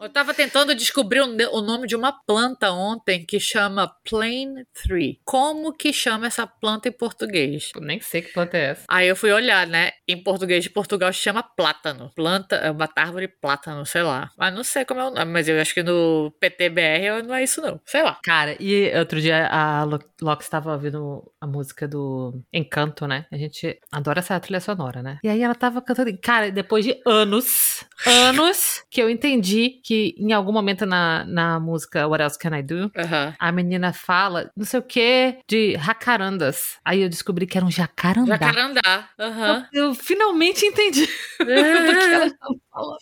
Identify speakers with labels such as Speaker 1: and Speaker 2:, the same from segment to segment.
Speaker 1: Eu tava tentando descobrir o, nome de uma planta ontem que chama Plane Tree. Como que chama essa planta em português?
Speaker 2: Eu nem sei que planta é essa.
Speaker 1: Aí eu fui olhar, né? Em português de Portugal se chama plátano. Planta, é uma árvore plátano, sei lá. Mas não sei como é o nome, mas eu acho que no PTBR não é isso não. Sei lá.
Speaker 2: Cara, e outro dia a Lo- Loki estava ouvindo a música do Encanto, né? A gente adora essa trilha sonora, né? E aí ela tava cantando. Cara, depois de anos, anos, que eu entendi que em algum momento na, na música What Else Can I Do?
Speaker 1: Aham.
Speaker 2: A menina fala, não sei o que, de jacarandas. Aí eu descobri que era um jacarandá.
Speaker 1: Jacarandá. Aham.
Speaker 2: Eu, eu finalmente entendi do que ela estava falando.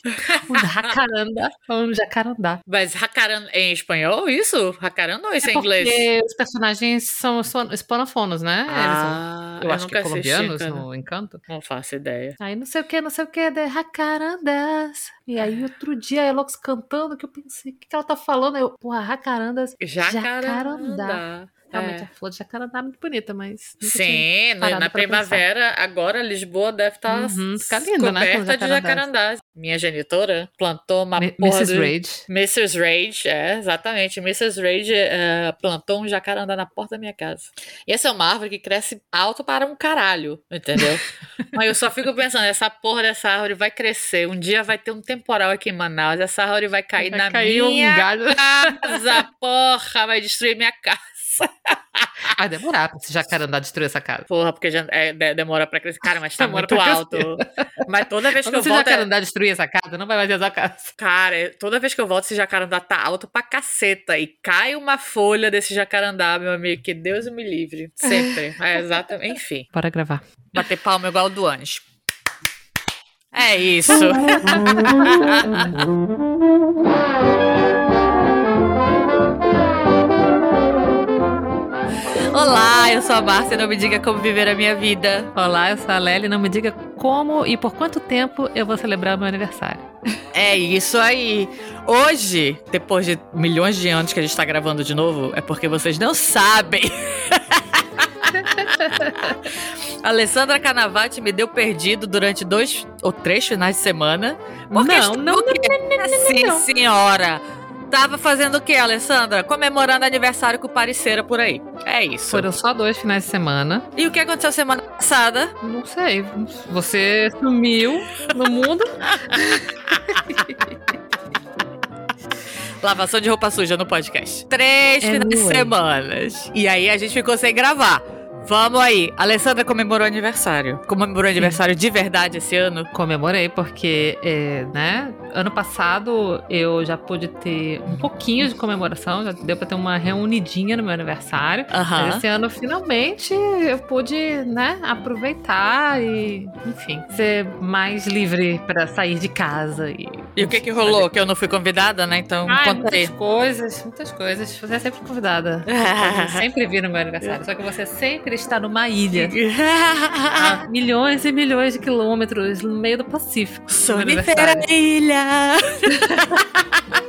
Speaker 2: Um jacaranda é um jacarandá.
Speaker 1: Mas jacaranda é em espanhol isso? Jacaranda ou isso é,
Speaker 2: É
Speaker 1: em inglês?
Speaker 2: porque os personagens são hispanofonos, né? Eles são,
Speaker 1: Ah,
Speaker 2: eu acho que
Speaker 1: assisti,
Speaker 2: colombianos
Speaker 1: cara.
Speaker 2: no Encanto.
Speaker 1: Não faço ideia.
Speaker 2: Aí não sei o que, não sei o que, de jacarandas. E aí outro dia a Elox cantando que eu pensei, o que, que ela tá falando? Eu, porra, jacarandas.
Speaker 1: Jacarandá.
Speaker 2: Realmente
Speaker 1: É.
Speaker 2: a flor de jacarandá é muito bonita, mas.
Speaker 1: Sim, na primavera, agora Lisboa deve estar
Speaker 2: Uhum, fica lindo, né,
Speaker 1: de jacarandás. Minha genitora plantou uma
Speaker 2: Mi-
Speaker 1: porra
Speaker 2: Mrs.
Speaker 1: do-
Speaker 2: Rage.
Speaker 1: Mrs. Rage, é, exatamente. Mrs. Rage é, plantou um jacarandá na porta da minha casa. E essa é uma árvore que cresce alto para um caralho, entendeu? Mas eu só fico pensando, essa porra dessa árvore vai crescer. Um dia vai ter um temporal aqui em Manaus, essa árvore vai cair
Speaker 2: Vai
Speaker 1: na
Speaker 2: cair um
Speaker 1: minha
Speaker 2: galho.
Speaker 1: casa, porra, vai destruir minha casa.
Speaker 2: Vai demorar pra esse jacarandá destruir essa casa.
Speaker 1: Porra, porque já é, de- demora pra crescer. Cara, mas tá
Speaker 2: Demora
Speaker 1: muito alto. Mas toda vez que
Speaker 2: Quando
Speaker 1: eu
Speaker 2: esse
Speaker 1: volto. é-
Speaker 2: jacarandá destruir essa casa, não vai mais ter essa casa.
Speaker 1: Cara, é- toda vez que eu volto, esse jacarandá tá alto pra caceta. E cai uma folha desse jacarandá, meu amigo. Que Deus me livre. Sempre. É exatamente. Enfim.
Speaker 2: Bora gravar.
Speaker 1: Bater palma igual o do anjo. É isso. Olá, eu sou a Márcia. Não me diga como viver a minha vida.
Speaker 2: Olá, eu sou a Lely. Não me diga como e por quanto tempo eu vou celebrar o meu aniversário.
Speaker 1: É isso aí. Hoje, depois de milhões de anos que a gente tá gravando de novo, é porque vocês não sabem. Alessandra Canavati me deu perdido durante dois ou três finais de semana. Porque
Speaker 2: Não, não,
Speaker 1: o quê? Sim,
Speaker 2: não.
Speaker 1: senhora. Tava fazendo o quê, Alessandra? Comemorando aniversário com o Pariceira por aí. É isso.
Speaker 2: Foram só dois finais de semana.
Speaker 1: E o que aconteceu semana passada?
Speaker 2: Não sei. Você sumiu no mundo.
Speaker 1: Lavação de roupa suja no podcast. Três finais de semanas. E aí a gente ficou sem gravar. Vamos aí. A Alessandra comemorou aniversário. Comemorou aniversário de verdade esse ano?
Speaker 2: Comemorei porque, é, né? Ano passado eu já pude ter um pouquinho de comemoração, já deu pra ter uma reunidinha no meu aniversário. Mas
Speaker 1: Aham.
Speaker 2: esse ano, finalmente, eu pude, né, aproveitar e, enfim, ser mais livre pra sair de casa. E,
Speaker 1: E o que que rolou? Que eu não fui convidada, né? Então,
Speaker 2: Ai,
Speaker 1: conta aí.
Speaker 2: muitas coisas, muitas coisas. Você é sempre convidada. Você sempre vir no meu aniversário. Só que você sempre está numa ilha. A milhões e milhões de quilômetros no meio do Pacífico. aniversário.
Speaker 1: ilha.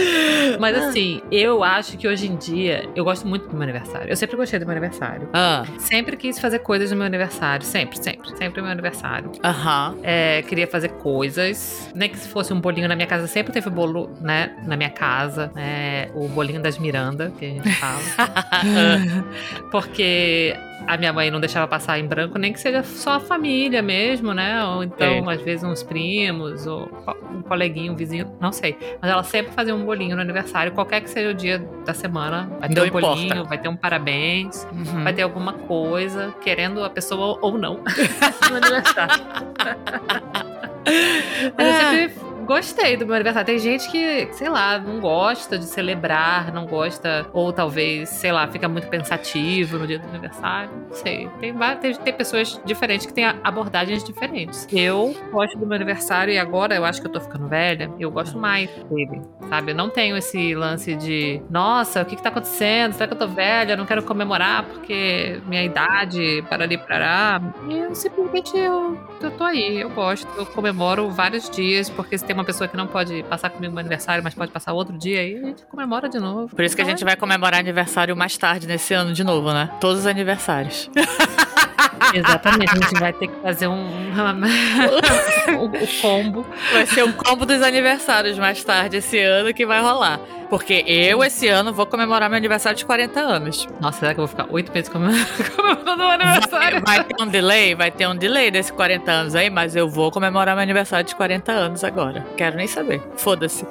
Speaker 2: Mas assim, eu acho que hoje em dia eu gosto muito do meu aniversário. Eu sempre gostei do meu aniversário.
Speaker 1: Ah,
Speaker 2: Sempre quis fazer coisas no meu aniversário. Sempre, sempre. Sempre no meu aniversário.
Speaker 1: Aham.
Speaker 2: É, queria fazer coisas. Nem que se fosse um bolinho na minha casa, sempre teve bolo, né? Na minha casa. É, o bolinho das Miranda, que a gente fala. Porque a minha mãe não deixava passar em branco, nem que seja só a família mesmo, né? Ou então, às vezes, uns primos, ou um coleguinho, um vizinho, não sei. Mas ela sempre fazia um bolinho no aniversário, qualquer que seja o dia da semana. Vai ter
Speaker 1: Não
Speaker 2: um bolinho,
Speaker 1: importa.
Speaker 2: vai ter um parabéns,
Speaker 1: Uhum.
Speaker 2: vai ter alguma coisa, querendo a pessoa ou não no aniversário. Mas eu sempre gostei do meu aniversário. Tem gente que, sei lá, não gosta de celebrar, não gosta, ou talvez, sei lá, fica muito pensativo no dia do aniversário. Não sei. Tem, tem, tem pessoas diferentes que têm abordagens diferentes. Eu gosto do meu aniversário e agora eu acho que eu tô ficando velha, eu gosto mais dele, sabe? Eu não tenho esse lance de, nossa, o que que tá acontecendo? Será que eu tô velha? Eu não quero comemorar porque minha idade, parari, parará. E eu simplesmente eu, eu tô aí, eu gosto. Eu comemoro vários dias, porque se tem uma pessoa que não pode passar comigo no aniversário, mas pode passar outro dia, aí a gente comemora de novo.
Speaker 1: Por isso que a gente vai comemorar aniversário mais tarde nesse ano de novo, né? Todos os aniversários.
Speaker 2: Exatamente, a gente vai ter que fazer um, o, o combo.
Speaker 1: Vai ser um combo dos aniversários mais tarde esse ano que vai rolar. Porque eu, esse ano, vou comemorar meu aniversário de 40 anos.
Speaker 2: Nossa, será que eu vou ficar oito meses comemorando o aniversário?
Speaker 1: Vai, vai, ter um delay, vai ter um delay desse 40 anos aí, mas eu vou comemorar meu aniversário de 40 anos agora. Quero nem saber. Foda-se.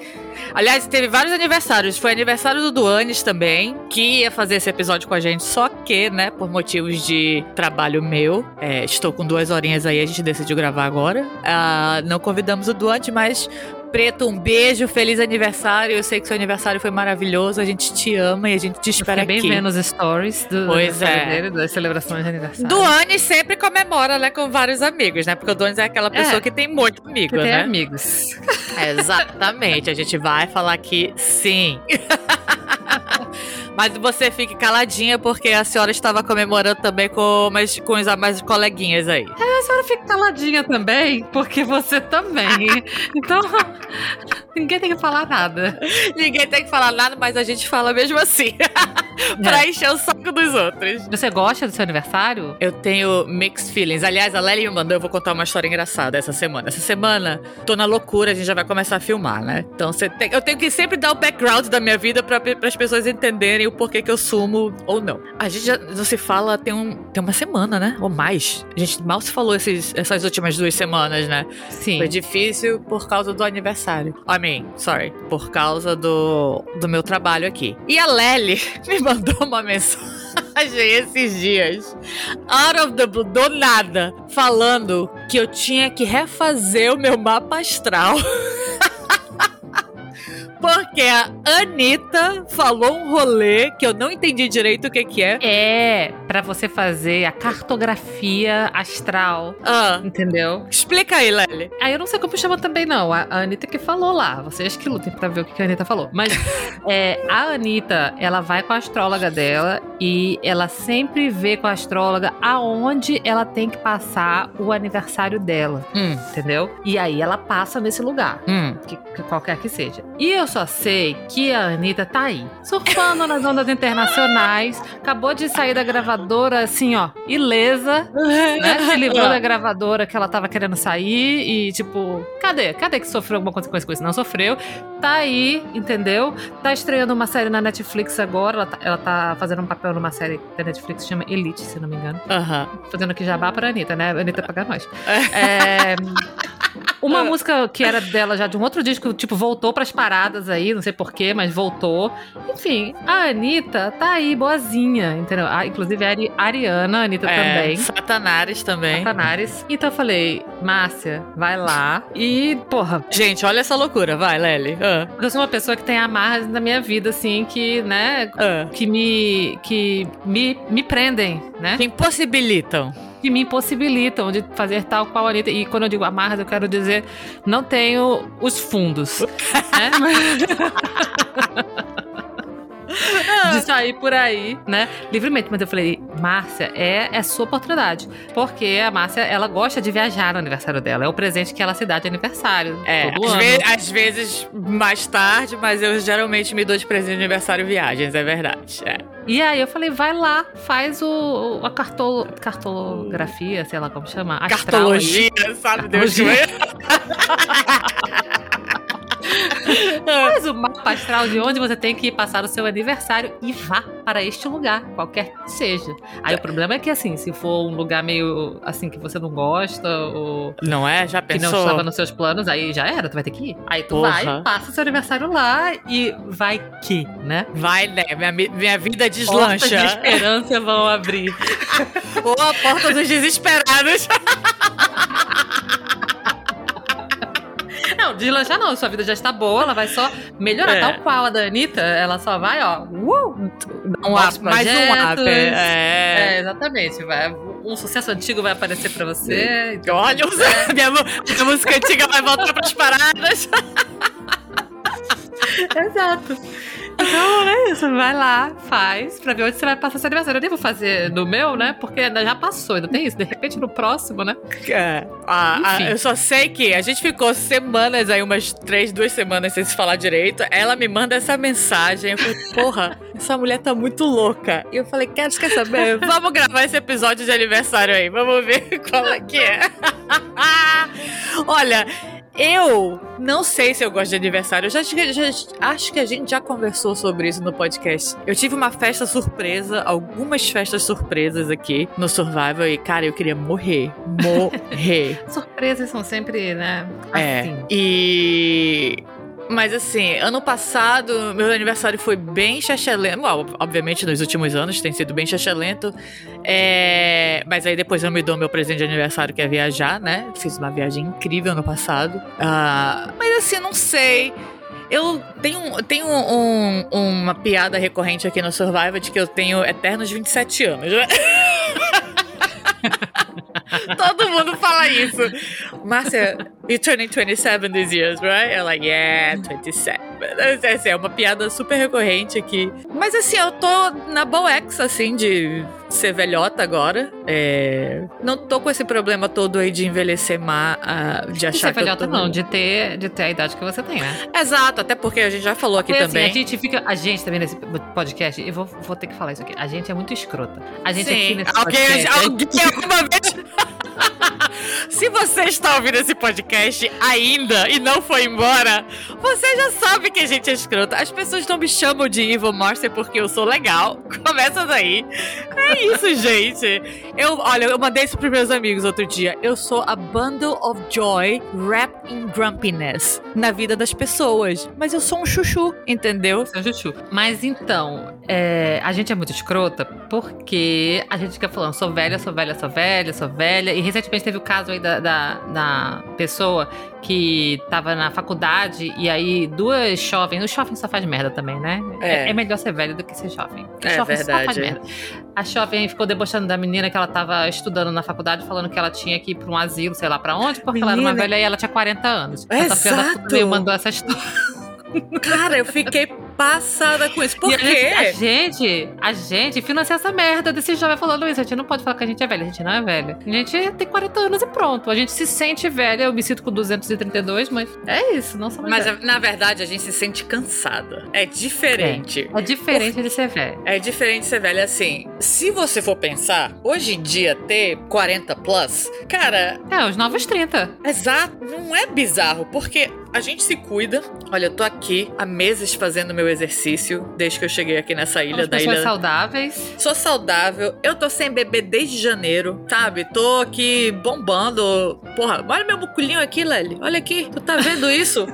Speaker 1: Aliás, teve vários aniversários. Foi aniversário do Duanes também, que ia fazer esse episódio com a gente, só que, né, por motivos de trabalho meu, é, estou com duas horinhas aí, a gente decidiu gravar agora. Ah, não convidamos o Duante, mas Preto, um beijo, feliz aniversário. Eu sei que seu aniversário foi maravilhoso. A gente te ama e a gente te espera
Speaker 2: eu bem
Speaker 1: aqui.
Speaker 2: vendo os stories do
Speaker 1: pois é.
Speaker 2: dele, das celebrações de aniversário.
Speaker 1: Duane sempre comemora, né, com vários amigos, né? Porque o Duane é aquela pessoa
Speaker 2: É.
Speaker 1: que tem muito amigo,
Speaker 2: Que tem
Speaker 1: né?
Speaker 2: amigos.
Speaker 1: Exatamente. A gente vai falar que sim. Mas você fique caladinha porque a senhora estava comemorando também com, umas, com os mais coleguinhas aí.
Speaker 2: A senhora fica caladinha também, porque você também. então, ninguém tem que falar nada.
Speaker 1: Ninguém tem que falar nada, mas a gente fala mesmo assim. pra encher o saco dos outros.
Speaker 2: Você gosta do seu aniversário?
Speaker 1: Eu tenho mixed feelings. Aliás, a Lely me mandou, eu vou contar uma história engraçada essa semana. Essa semana, tô na loucura, a gente já vai começar a filmar, né? Então, tem- eu tenho que sempre dar o background da minha vida para as pessoas entenderem o porquê que eu sumo ou não. A gente já não se fala tem, um, tem uma semana, né? Ou mais. A gente mal se falou esses, essas últimas duas semanas, né?
Speaker 2: Sim.
Speaker 1: Foi difícil por causa do aniversário. I mean, sorry. Por causa do, do meu trabalho aqui. E a Lely me mandou uma mensagem esses dias. Out of the blue, do nada. Falando que eu tinha que refazer o meu mapa astral. Porque a Anitta falou um rolê que eu não entendi direito o que que é.
Speaker 2: É pra você fazer a cartografia astral,
Speaker 1: Ah,
Speaker 2: entendeu?
Speaker 1: explica aí, Lely.
Speaker 2: Aí eu não sei como chama também, não. A Anitta que falou lá. Vocês que lutem pra ver o que que a Anitta falou. Mas é, a Anitta, ela vai com a astróloga dela e ela sempre vê com a astróloga aonde ela tem que passar o aniversário dela,
Speaker 1: Hum,
Speaker 2: entendeu? E aí ela passa nesse lugar.
Speaker 1: hum.
Speaker 2: Que, que qualquer que seja. E eu só sei que a Anitta tá aí, surfando nas ondas internacionais, acabou de sair da gravadora, assim, ó, ilesa, né? Se livrou da gravadora que ela tava querendo sair e, tipo, cadê? Cadê que sofreu alguma consequência com isso? Não sofreu. Tá aí, entendeu? Tá estreando uma série na Netflix agora. Ela tá, ela tá fazendo um papel numa série da Netflix que chama Elite, se não me engano.
Speaker 1: Aham.
Speaker 2: Fazendo aqui jabá pra Anitta, né? A Anitta pagar nós. É, Uma música que era dela já de um outro disco, tipo, voltou pras paradas aí, não sei porquê, mas voltou. Enfim, a Anitta tá aí, boazinha, entendeu? Ah, inclusive a Ari- Ariana, a Anitta
Speaker 1: É,
Speaker 2: também.
Speaker 1: Satanares também.
Speaker 2: Satanares. Então eu falei, Márcia, vai lá. E, porra,
Speaker 1: Gente, olha essa loucura. Vai, Lely. Ah,
Speaker 2: eu sou uma pessoa que tem amarras na minha vida, assim, que, né,
Speaker 1: ah.
Speaker 2: que me, que me, me prendem, né?
Speaker 1: Que impossibilitam.
Speaker 2: Que me impossibilitam de fazer tal qual Anitta. E quando eu digo amarras, eu quero dizer, não tenho os fundos. né? de sair por aí, né? Livremente. Mas eu falei, Márcia, é, é sua oportunidade. Porque a Márcia, ela gosta de viajar no aniversário dela. É o presente que ela se dá de aniversário.
Speaker 1: É,
Speaker 2: todo
Speaker 1: às,
Speaker 2: ano.
Speaker 1: ve- às vezes mais tarde, mas eu geralmente me dou de presente de aniversário viagens, é verdade. É.
Speaker 2: E aí eu falei, vai lá, faz o, a cartolo, cartografia, sei lá como chama. astral aí.
Speaker 1: Cartologia, sabe Deus
Speaker 2: Cartologia.
Speaker 1: que
Speaker 2: Faz o mapa astral de onde você tem que passar o seu aniversário e vá para este lugar, qualquer que seja. Aí o problema é que, assim, se for um lugar meio assim que você não gosta ou
Speaker 1: Não é? Já
Speaker 2: que não
Speaker 1: pensou?
Speaker 2: estava nos seus planos, aí já era, tu vai ter que ir. Aí tu
Speaker 1: Porra.
Speaker 2: vai, passa o seu aniversário lá e vai que, né?
Speaker 1: Vai, né? Minha, mi- minha vida
Speaker 2: Portas
Speaker 1: deslancha.
Speaker 2: de esperança vão abrir.
Speaker 1: Ou a porta dos desesperados.
Speaker 2: Não, deslanchar não, sua vida já está boa, ela vai só melhorar.
Speaker 1: É.
Speaker 2: Tal qual a da Anitta, ela só vai, ó, uh,
Speaker 1: Um up, mais um up.
Speaker 2: projetos.
Speaker 1: É.
Speaker 2: É, exatamente. Vai, um sucesso antigo vai aparecer pra você. então-
Speaker 1: Olha, os- minha, minha música antiga vai voltar pras paradas.
Speaker 2: Exato. Então, é isso. Vai lá, faz, pra ver onde você vai passar seu aniversário. Eu nem vou fazer no meu, né? Porque já passou, ainda tem isso. De repente, no próximo, né?
Speaker 1: É. Ah, ah, eu só sei que a gente ficou semanas aí, umas três, duas semanas sem se falar direito. Ela me manda essa mensagem. Eu falei, porra, essa mulher tá muito louca. E eu falei, quer, quer saber? Vamos gravar esse episódio de aniversário aí. Vamos ver qual é que é. Olha. Eu não sei se eu gosto de aniversário. Eu já, já- acho que a gente já conversou sobre isso no podcast. Eu tive uma festa surpresa, algumas festas surpresas aqui no Survival e, cara, eu queria morrer. Morrer.
Speaker 2: Surpresas são sempre, né?
Speaker 1: É.
Speaker 2: Assim.
Speaker 1: E. Mas assim, ano passado, meu aniversário foi bem chachelento. Obviamente, nos últimos anos tem sido bem chachelento. É... Mas aí depois eu me dou meu presente de aniversário, que é viajar, né? Fiz uma viagem incrível ano passado. Ah, Mas assim, não sei. Eu tenho, tenho um- uma piada recorrente aqui no Survivor de que eu tenho eternos 27 anos. Todo mundo fala isso. Márcia, you're turning 27 this year, right? Like, yeah, 27. Assim, é uma piada super recorrente aqui. Mas assim, eu tô na Boex, assim, de ser velhota agora. É, Não tô com esse problema todo aí de envelhecer má, de achar
Speaker 2: ser
Speaker 1: que eu
Speaker 2: velhota,
Speaker 1: tô...
Speaker 2: não, de ter, de ter a idade que você tem, né?
Speaker 1: Exato, até porque a gente já falou aqui
Speaker 2: assim,
Speaker 1: também.
Speaker 2: a gente fica. A gente também nesse podcast, eu vou, vou ter que falar isso aqui. A gente é muito escrota. A gente aqui
Speaker 1: Sim,
Speaker 2: nesse
Speaker 1: alguém,
Speaker 2: podcast.
Speaker 1: alguém alguma vez. Se você está ouvindo esse podcast ainda e não foi embora, você já sabe que a gente é escrota. As pessoas não me chamam de Evil Marcia porque eu sou legal. Começa daí. É isso, gente. Eu, olha, eu mandei isso pros meus amigos outro dia. Eu sou a bundle of joy wrapped in grumpiness na vida das pessoas. Mas eu sou um chuchu, entendeu?
Speaker 2: Seu chuchu. Mas então, é, a gente é muito escrota porque a gente fica falando, sou velha, sou velha, sou velha, sou velha. E recentemente teve o caso aí da, da, da pessoa que tava na faculdade e aí duas jovens. O jovem só faz merda também, né?
Speaker 1: É.
Speaker 2: É, é melhor ser velho do que ser jovem. Porque
Speaker 1: É
Speaker 2: jovem só faz
Speaker 1: verdade.
Speaker 2: merda. A jovem ficou debochando da menina que ela tava estudando na faculdade, falando que ela tinha que ir pra um asilo, sei lá pra onde, porque ela era uma
Speaker 1: Menina.
Speaker 2: velha e ela tinha 40 anos. Essa filha da
Speaker 1: Exato.
Speaker 2: mandou essa história.
Speaker 1: Cara, eu fiquei passada com isso. Por
Speaker 2: E a gente, a
Speaker 1: quê?
Speaker 2: gente, a gente financia essa merda desse jovem falando isso. A gente não pode falar que a gente é velha. A gente não é velha. A gente tem 40 anos e pronto. A gente se sente velha. Eu me sinto com 232, mas é isso. Não somos
Speaker 1: Mas na verdade a gente se sente cansada. É diferente.
Speaker 2: É diferente de ser velha.
Speaker 1: É diferente de ser velha assim. Se você for pensar, hoje em dia ter 40 plus, cara,
Speaker 2: É, os novos 30.
Speaker 1: exato, não é bizarro, porque a gente se cuida. Olha, eu tô aqui há meses fazendo meu exercício, desde que eu cheguei aqui nessa ilha
Speaker 2: Somos
Speaker 1: da
Speaker 2: pessoas
Speaker 1: ilha.
Speaker 2: saudáveis.
Speaker 1: Sou saudável, eu tô sem beber desde janeiro, sabe? Tô aqui bombando. Porra, olha meu muculinho aqui, Lely. Olha aqui, tu tá vendo isso?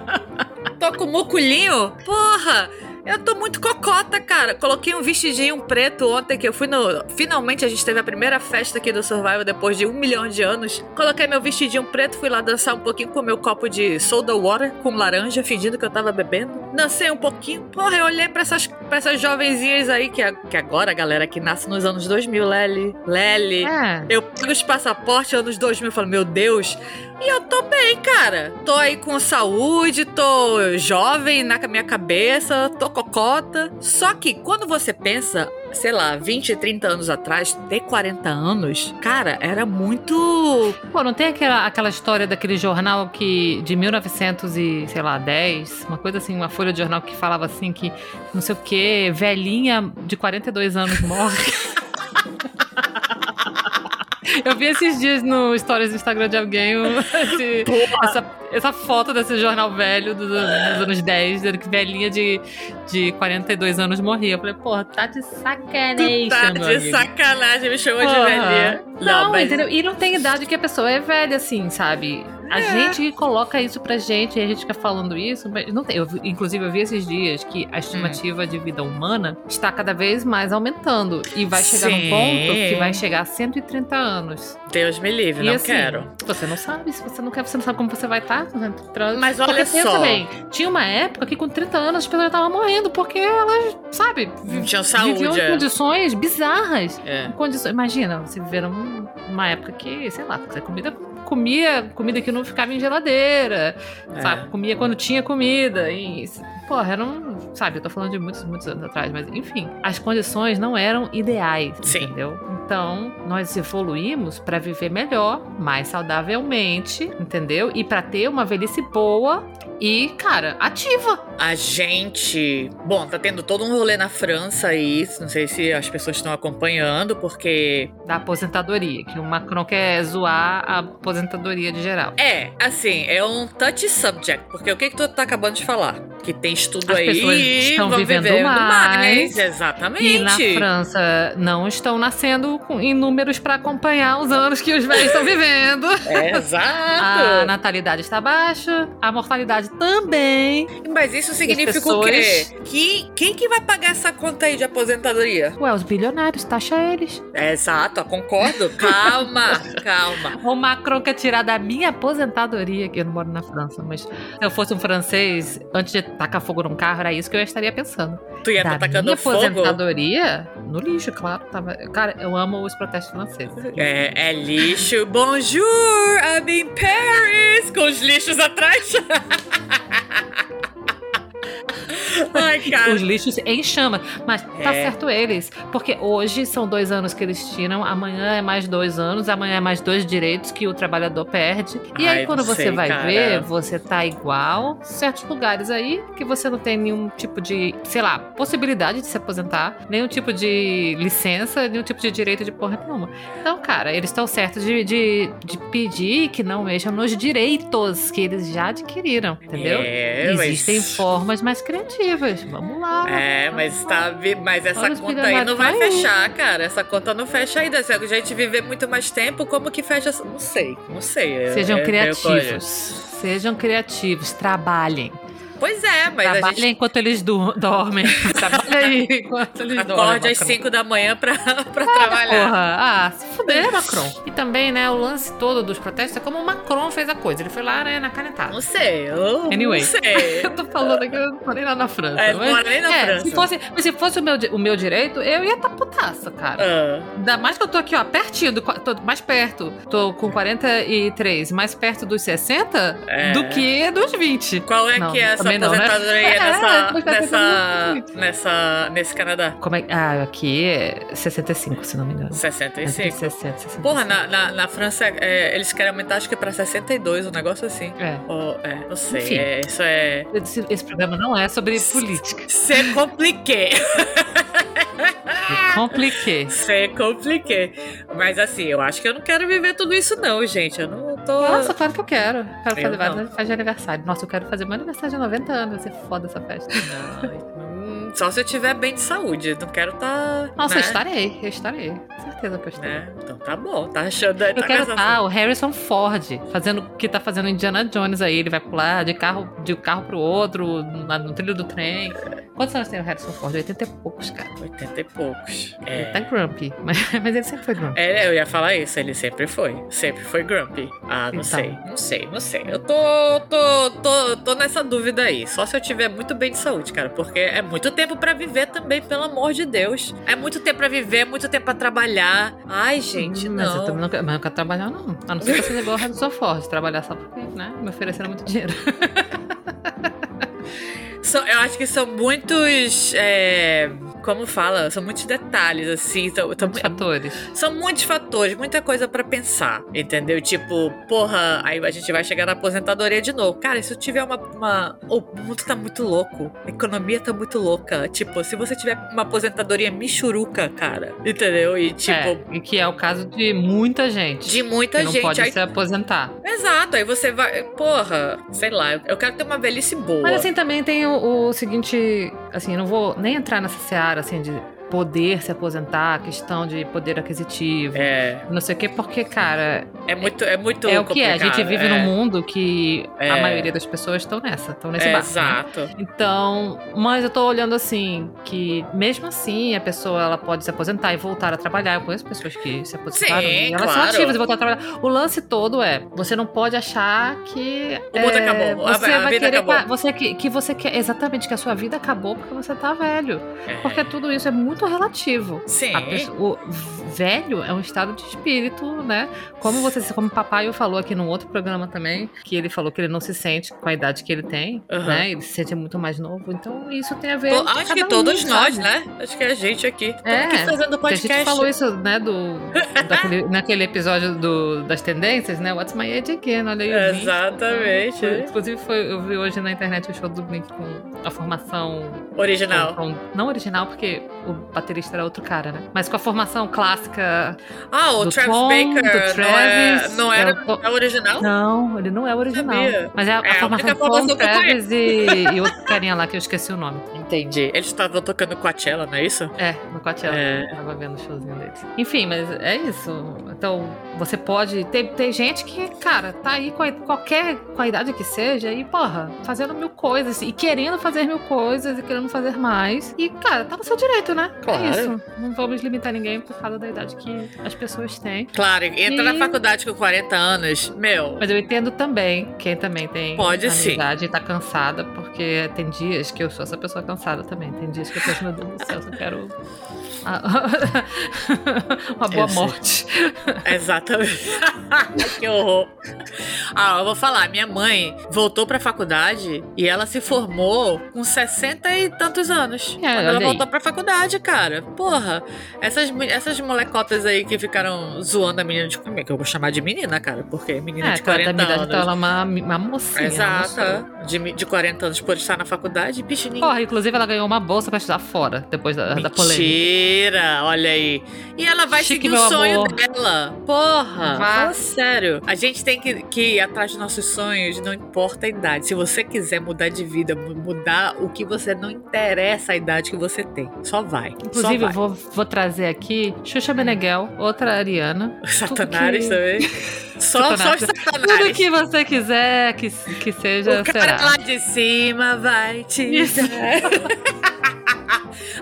Speaker 1: tô com muculinho? Porra! Eu tô muito cocota, cara. Coloquei um vestidinho preto ontem que eu fui no. Finalmente a gente teve a primeira festa aqui do Survival depois de um milhão de anos. Coloquei meu vestidinho preto, fui lá dançar um pouquinho com meu copo de soda water com laranja, fingindo que eu tava bebendo. Dancei um pouquinho. Porra, eu olhei pra essas, pra essas jovenzinhas aí que, que agora, galera, que nasce nos anos 2000, Lely. Lely.
Speaker 2: É.
Speaker 1: Eu pego os passaportes anos 2000 e falo, meu Deus. E eu tô bem, cara. Tô aí com saúde, tô jovem na minha cabeça, tô cocota. Só que quando você pensa, sei lá, 20, 30 anos atrás, ter 40 anos, cara, era muito.
Speaker 2: Pô, não tem aquela, aquela história daquele jornal que de 1900 e, sei lá, 10, uma coisa assim, uma folha de jornal que falava assim que não sei o que, velhinha de 42 anos morre. Eu vi esses dias no stories do Instagram de alguém esse- essa, essa foto desse jornal velho dos, anos- dos anos 10, dizendo que velhinha de, de 42 anos morria. Eu falei, porra, tá de sacanagem.
Speaker 1: Tá
Speaker 2: meu
Speaker 1: de sacanagem, me chamou de
Speaker 2: Porra.
Speaker 1: velhinha.
Speaker 2: Não,
Speaker 1: mas-
Speaker 2: entendeu? E não tem idade que a pessoa é velha, assim, sabe? A
Speaker 1: É.
Speaker 2: gente coloca isso pra gente e a gente fica falando isso, mas não tem. Eu, inclusive, eu vi esses dias que a estimativa de vida humana está cada vez mais aumentando. E vai chegar
Speaker 1: Sim.
Speaker 2: num ponto que vai chegar a 130 anos.
Speaker 1: Deus me livre,
Speaker 2: e
Speaker 1: não
Speaker 2: assim,
Speaker 1: quero.
Speaker 2: você não sabe, se você não quer, você não sabe como você vai estar. 130 anos.
Speaker 1: Mas olha
Speaker 2: porque
Speaker 1: só.
Speaker 2: bem, tinha uma época que com 30 anos as pessoas estavam morrendo porque elas, sabe,
Speaker 1: Não tinha
Speaker 2: viviam
Speaker 1: saúde.
Speaker 2: em
Speaker 1: é.
Speaker 2: condições bizarras
Speaker 1: É.
Speaker 2: condições. Imagina, você viver num- numa época que, sei lá, comida, comia comida que não ficava em geladeira,
Speaker 1: É.
Speaker 2: sabe? Comia quando tinha comida. E, porra, era um. sabe, eu tô falando de muitos, muitos anos atrás, mas enfim, as condições não eram ideais,
Speaker 1: Sim.
Speaker 2: entendeu? Então, nós evoluímos para viver melhor, mais saudavelmente, entendeu? E para ter uma velhice boa e, cara, ativa.
Speaker 1: A gente. Bom, tá tendo todo um rolê na França aí. Não sei se as pessoas estão acompanhando, porque.
Speaker 2: Da aposentadoria, que o Macron quer zoar a aposentadoria de geral.
Speaker 1: É, assim, é um touch subject. Porque o que, que tu tá acabando de falar? Que tem estudo
Speaker 2: As
Speaker 1: aí.
Speaker 2: pessoas estão vivendo
Speaker 1: vivendo
Speaker 2: mais.
Speaker 1: Exatamente.
Speaker 2: E na França não estão nascendo em números para acompanhar os anos que os velhos estão vivendo.
Speaker 1: É,
Speaker 2: A
Speaker 1: exato.
Speaker 2: natalidade está baixa, a mortalidade também.
Speaker 1: Mas isso significa o
Speaker 2: pessoas-
Speaker 1: quê? Que, quem que vai pagar essa conta aí de aposentadoria?
Speaker 2: Ué, os bilionários, taxa eles.
Speaker 1: É, exato, concordo. Calma, calma.
Speaker 2: O Macron quer tirar da minha aposentadoria, que eu não moro na França, mas se eu fosse um francês, antes de tacar fogo num carro, era isso que eu estaria pensando.
Speaker 1: Tu ia
Speaker 2: da
Speaker 1: tá tacando
Speaker 2: minha
Speaker 1: fogo?
Speaker 2: aposentadoria, no lixo, claro. Tava... Cara, eu amo os protestos franceses.
Speaker 1: É, é lixo. Bonjour, I'm in Paris. Com os lixos atrás. Ai, cara.
Speaker 2: Os lixos em chama. Mas tá
Speaker 1: É.
Speaker 2: certo eles. Porque hoje são dois anos que eles tiram, amanhã é mais dois anos, amanhã é mais dois direitos que o trabalhador perde. E
Speaker 1: Ai,
Speaker 2: aí, quando você
Speaker 1: sei,
Speaker 2: vai
Speaker 1: cara.
Speaker 2: ver, você tá igual. Certos lugares aí que você não tem nenhum tipo de, sei lá, possibilidade de se aposentar, nenhum tipo de licença, nenhum tipo de direito de porra nenhuma. Então, cara, eles estão certos de, de, de pedir que não mexam nos direitos que eles já adquiriram, entendeu?
Speaker 1: É, mas-
Speaker 2: Existem formas mais criativas. Vamos lá.
Speaker 1: É, mas tá, vi- mas essa
Speaker 2: Olha
Speaker 1: conta aí não vai fechar, cara. Essa conta não fecha ainda. Se a gente viver muito mais tempo, como que fecha? Não sei, não sei.
Speaker 2: Sejam
Speaker 1: é-
Speaker 2: criativos. Sejam criativos. Trabalhem.
Speaker 1: Pois é, mas a
Speaker 2: Trabalhem
Speaker 1: gente
Speaker 2: enquanto eles du- dormem. Trabalhem enquanto eles dormem.
Speaker 1: acorde às
Speaker 2: Macron.
Speaker 1: 5 da manhã pra, pra trabalhar.
Speaker 2: Porra, ah, se fuder, Macron. E também, né, o lance todo dos protestos é como o Macron fez a coisa. Ele foi lá, né, na canetada.
Speaker 1: Não sei, eu
Speaker 2: Anyway.
Speaker 1: não sei.
Speaker 2: Eu tô falando aqui, eu não nem lá na França.
Speaker 1: É, não
Speaker 2: mas-
Speaker 1: mora nem na
Speaker 2: é,
Speaker 1: França.
Speaker 2: Se fosse, mas se fosse o meu, o meu direito, eu ia tá putaça, cara.
Speaker 1: Ah,
Speaker 2: Ainda mais que eu tô aqui, ó, pertinho, do, tô mais perto. Tô com 43, mais perto dos 60
Speaker 1: É.
Speaker 2: do que dos 20.
Speaker 1: qual é
Speaker 2: Não,
Speaker 1: que é essa
Speaker 2: também não, né? É,
Speaker 1: nessa,
Speaker 2: tá
Speaker 1: nessa, nessa, nesse Canadá?
Speaker 2: Como é Ah, aqui é 65, se não me engano.
Speaker 1: 65.
Speaker 2: 60, 65.
Speaker 1: Porra, na, na, na França é, eles querem aumentar acho que pra 62, um negócio assim.
Speaker 2: É.
Speaker 1: Ou, é, não sei.
Speaker 2: Enfim.
Speaker 1: é, isso é.
Speaker 2: Esse, esse programa não é sobre política.
Speaker 1: C'est compliqué.
Speaker 2: Eu compliquei.
Speaker 1: C'est compliqué. Mas assim, eu acho que eu não quero viver tudo isso, não, gente. Eu não tô.
Speaker 2: Nossa, claro que eu quero. Quero
Speaker 1: Eu
Speaker 2: fazer de aniversário. Nossa, eu quero fazer meu aniversário de 90 anos. Vai ser foda essa festa.
Speaker 1: Não, só se eu tiver bem de saúde. Não quero tá.
Speaker 2: Nossa,
Speaker 1: né?
Speaker 2: eu estarei. Eu estarei. Certeza que eu estarei.
Speaker 1: Né? Então tá bom, tá achando.
Speaker 2: Eu
Speaker 1: tá
Speaker 2: quero
Speaker 1: com
Speaker 2: estar o Harrison Ford fazendo o que tá fazendo Indiana Jones aí. Ele vai pular de carro de um carro pro outro, na- no trilho do trem. Quantos anos tem o Harrison Ford? 80 e poucos, cara.
Speaker 1: 80 e poucos.
Speaker 2: Ele tá
Speaker 1: É.
Speaker 2: grumpy. Mas, mas ele sempre foi grumpy.
Speaker 1: É, eu ia falar isso, ele sempre foi. Sempre foi grumpy. Ah, não
Speaker 2: Então.
Speaker 1: sei. Não sei, não sei. Eu tô, tô, tô, tô nessa dúvida aí. Só se eu tiver muito bem de saúde, cara. Porque é muito tempo pra viver também, pelo amor de Deus. É muito tempo pra viver, é muito tempo pra trabalhar. Ai, gente,
Speaker 2: mas eu
Speaker 1: não.
Speaker 2: também não quero, mas eu não quero trabalhar, não. A não ser que eu seja igual o Harrison Ford. Trabalhar só porque, né? Me ofereceram muito dinheiro.
Speaker 1: Eu acho que são muitos. é, como fala? São muitos detalhes, assim. São, são-
Speaker 2: Muitos fatores.
Speaker 1: São muitos fatores, muita coisa pra pensar, entendeu? Tipo, porra, aí a gente vai chegar na aposentadoria de novo. Cara, se eu tiver uma. uma... O mundo tá muito louco, a economia tá muito louca. Tipo, se você tiver uma aposentadoria michuruca, cara, entendeu? E tipo.
Speaker 2: É, e que é o caso de muita gente.
Speaker 1: De muita
Speaker 2: que não
Speaker 1: gente.
Speaker 2: pode
Speaker 1: aí-
Speaker 2: se aposentar.
Speaker 1: Exato, aí você vai. Porra, sei lá, eu- eu quero ter uma velhice boa.
Speaker 2: Mas assim, também tem o, o seguinte, assim, eu não vou nem entrar nessa seara, assim, de poder se aposentar, questão de poder aquisitivo,
Speaker 1: É,
Speaker 2: não sei o quê, porque, cara,
Speaker 1: é muito, é muito
Speaker 2: é o que é. A gente vive
Speaker 1: é.
Speaker 2: num mundo que a
Speaker 1: É.
Speaker 2: maioria das pessoas estão nessa, estão nesse
Speaker 1: É,
Speaker 2: barco. né?
Speaker 1: Exato.
Speaker 2: Então, mas eu tô olhando assim, que mesmo assim a pessoa ela pode se aposentar e voltar a trabalhar. Eu conheço pessoas que se aposentaram
Speaker 1: Sim,
Speaker 2: e elas são
Speaker 1: claro.
Speaker 2: ativas e voltar a trabalhar. O lance todo é, você não pode achar que
Speaker 1: O mundo
Speaker 2: é,
Speaker 1: acabou, a-
Speaker 2: Você
Speaker 1: a
Speaker 2: vai
Speaker 1: vida
Speaker 2: querer
Speaker 1: acabou.
Speaker 2: você que, que você quer exatamente que a sua vida acabou porque você tá velho.
Speaker 1: É.
Speaker 2: Porque tudo isso é muito muito relativo.
Speaker 1: Sim.
Speaker 2: o velho é um estado de espírito, né? Como você, como o papai falou aqui num outro programa também, que ele falou que ele não se sente com a idade que ele tem, uhum. né? Ele se sente muito mais novo. Então isso tem a ver.
Speaker 1: com acho que todos nós, né? Acho que a gente aqui.
Speaker 2: É.
Speaker 1: Aqui fazendo podcast.
Speaker 2: A gente falou isso, né? Do, daquele, naquele episódio do, das tendências, né? What's my age again? Olha aí.
Speaker 1: Exatamente.
Speaker 2: Foi, inclusive, foi, eu vi hoje na internet o show do Blink com a formação.
Speaker 1: Original.
Speaker 2: Com, com, não original, porque o baterista era outro cara, né? Mas com a formação clássica.
Speaker 1: Ah, o Travis Tom, Baker. Travis, não, é, não era é o, original?
Speaker 2: Não, ele não é o original. Sabia. Mas é a, é, a formação com Travis e, e outro carinha lá que eu esqueci o nome.
Speaker 1: Entendi. Eles estavam tocando Coachella, não é isso?
Speaker 2: É, no Coachella. É. Eu tava vendo o showzinho deles. Enfim, mas é isso. Então, você pode. Tem, tem gente que, cara, tá aí com a, qualquer com a idade que seja e, porra, fazendo mil coisas e querendo fazer mil coisas e querendo fazer mais. E, cara, tá no seu direito, né? É claro. É isso. Não vamos limitar ninguém por causa da idade que as pessoas têm.
Speaker 1: Claro, entra e... na faculdade com 40 anos, meu.
Speaker 2: Mas eu entendo também quem também tem
Speaker 1: pode sim.
Speaker 2: idade e tá cansada, porque tem dias que eu sou essa pessoa cansada também. Tem dias que eu penso, meu Deus do céu, eu quero uma boa morte.
Speaker 1: Exatamente. que horror. Ah, eu vou falar, minha mãe voltou pra faculdade e ela se formou com 60 e tantos anos. É, quando ela voltou aí. pra faculdade, cara. Porra, essas, essas molecotas aí que ficaram zoando a menina de como é que eu vou chamar de menina, cara? Porque menina é, de 40
Speaker 2: da
Speaker 1: anos.
Speaker 2: Então ela é uma, uma mocinha.
Speaker 1: Exata. De, de 40 anos por estar na faculdade, bicho,
Speaker 2: Porra, inclusive ela ganhou uma bolsa pra estudar fora, depois da, da polêmica.
Speaker 1: Olha aí. E ela vai Chique, seguir o sonho amor. dela. Porra, fala sério. A gente tem que, que ir atrás dos nossos sonhos, não importa a idade. Se você quiser mudar de vida, mudar o que você não interessa a idade que você tem, só vai.
Speaker 2: Inclusive,
Speaker 1: vai.
Speaker 2: eu vou, vou trazer aqui Xuxa Meneghel, outra Ariana.
Speaker 1: Satanás que... também. Só, só os satanás.
Speaker 2: Tudo que você quiser que, que seja,
Speaker 1: o cara
Speaker 2: será.
Speaker 1: lá de cima vai te Isso.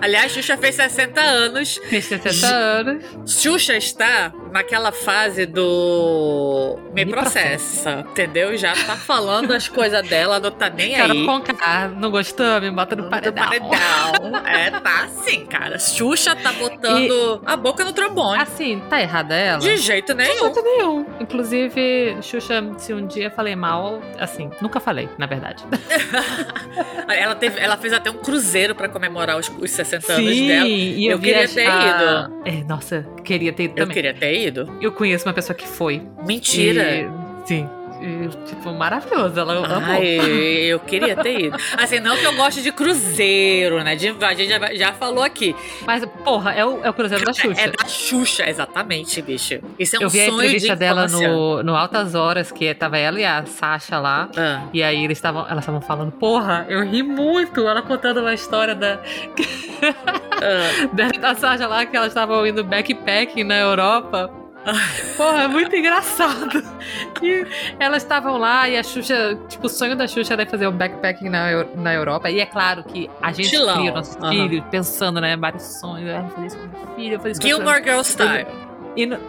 Speaker 1: Aliás, Xuxa fez 60 anos.
Speaker 2: Fez 60 anos.
Speaker 1: Xuxa está naquela fase do me, me processa, processa, entendeu? Já tá falando as coisas dela, não tá nem
Speaker 2: Quero
Speaker 1: aí.
Speaker 2: Concar, não gostou? Me bota no paredão.
Speaker 1: paredão. é, tá assim, cara. Xuxa tá botando e, a boca no trombone.
Speaker 2: Assim, tá errada ela?
Speaker 1: De jeito nenhum.
Speaker 2: De jeito nenhum. Inclusive, Xuxa, se um dia falei mal, assim, nunca falei, na verdade.
Speaker 1: ela, teve, ela fez até um cruzeiro para comemorar os, os 60 Sim, anos dela.
Speaker 2: E eu, eu queria ter ido. É, nossa, queria ter ido também.
Speaker 1: Eu queria ter ido.
Speaker 2: Eu conheço uma pessoa que foi.
Speaker 1: Mentira!
Speaker 2: E, sim. E, tipo, maravilhoso. Ela
Speaker 1: Ai, eu queria ter ido. Assim, não que eu goste de cruzeiro, né? De, a gente já, já falou aqui.
Speaker 2: Mas, porra, é o, é o cruzeiro da Xuxa.
Speaker 1: É da Xuxa, exatamente, bicho. Isso é um
Speaker 2: eu vi
Speaker 1: a
Speaker 2: entrevista
Speaker 1: de
Speaker 2: dela no, no Altas Horas, que tava ela e a Sasha lá. Ah. E aí eles estavam, elas estavam falando, porra, eu ri muito. Ela contando uma história da. ah. da, da Sasha lá, que elas estavam indo backpacking na Europa. Porra, é muito engraçado. E elas estavam lá e a Xuxa, tipo, o sonho da Xuxa era fazer um backpacking na, na Europa. E é claro que a gente Chilão. cria o nosso uhum. filho, pensando, né, vários sonhos. Eu vou fazer isso com meu filho, eu vou fazer isso com
Speaker 1: Gilmore Girl Style.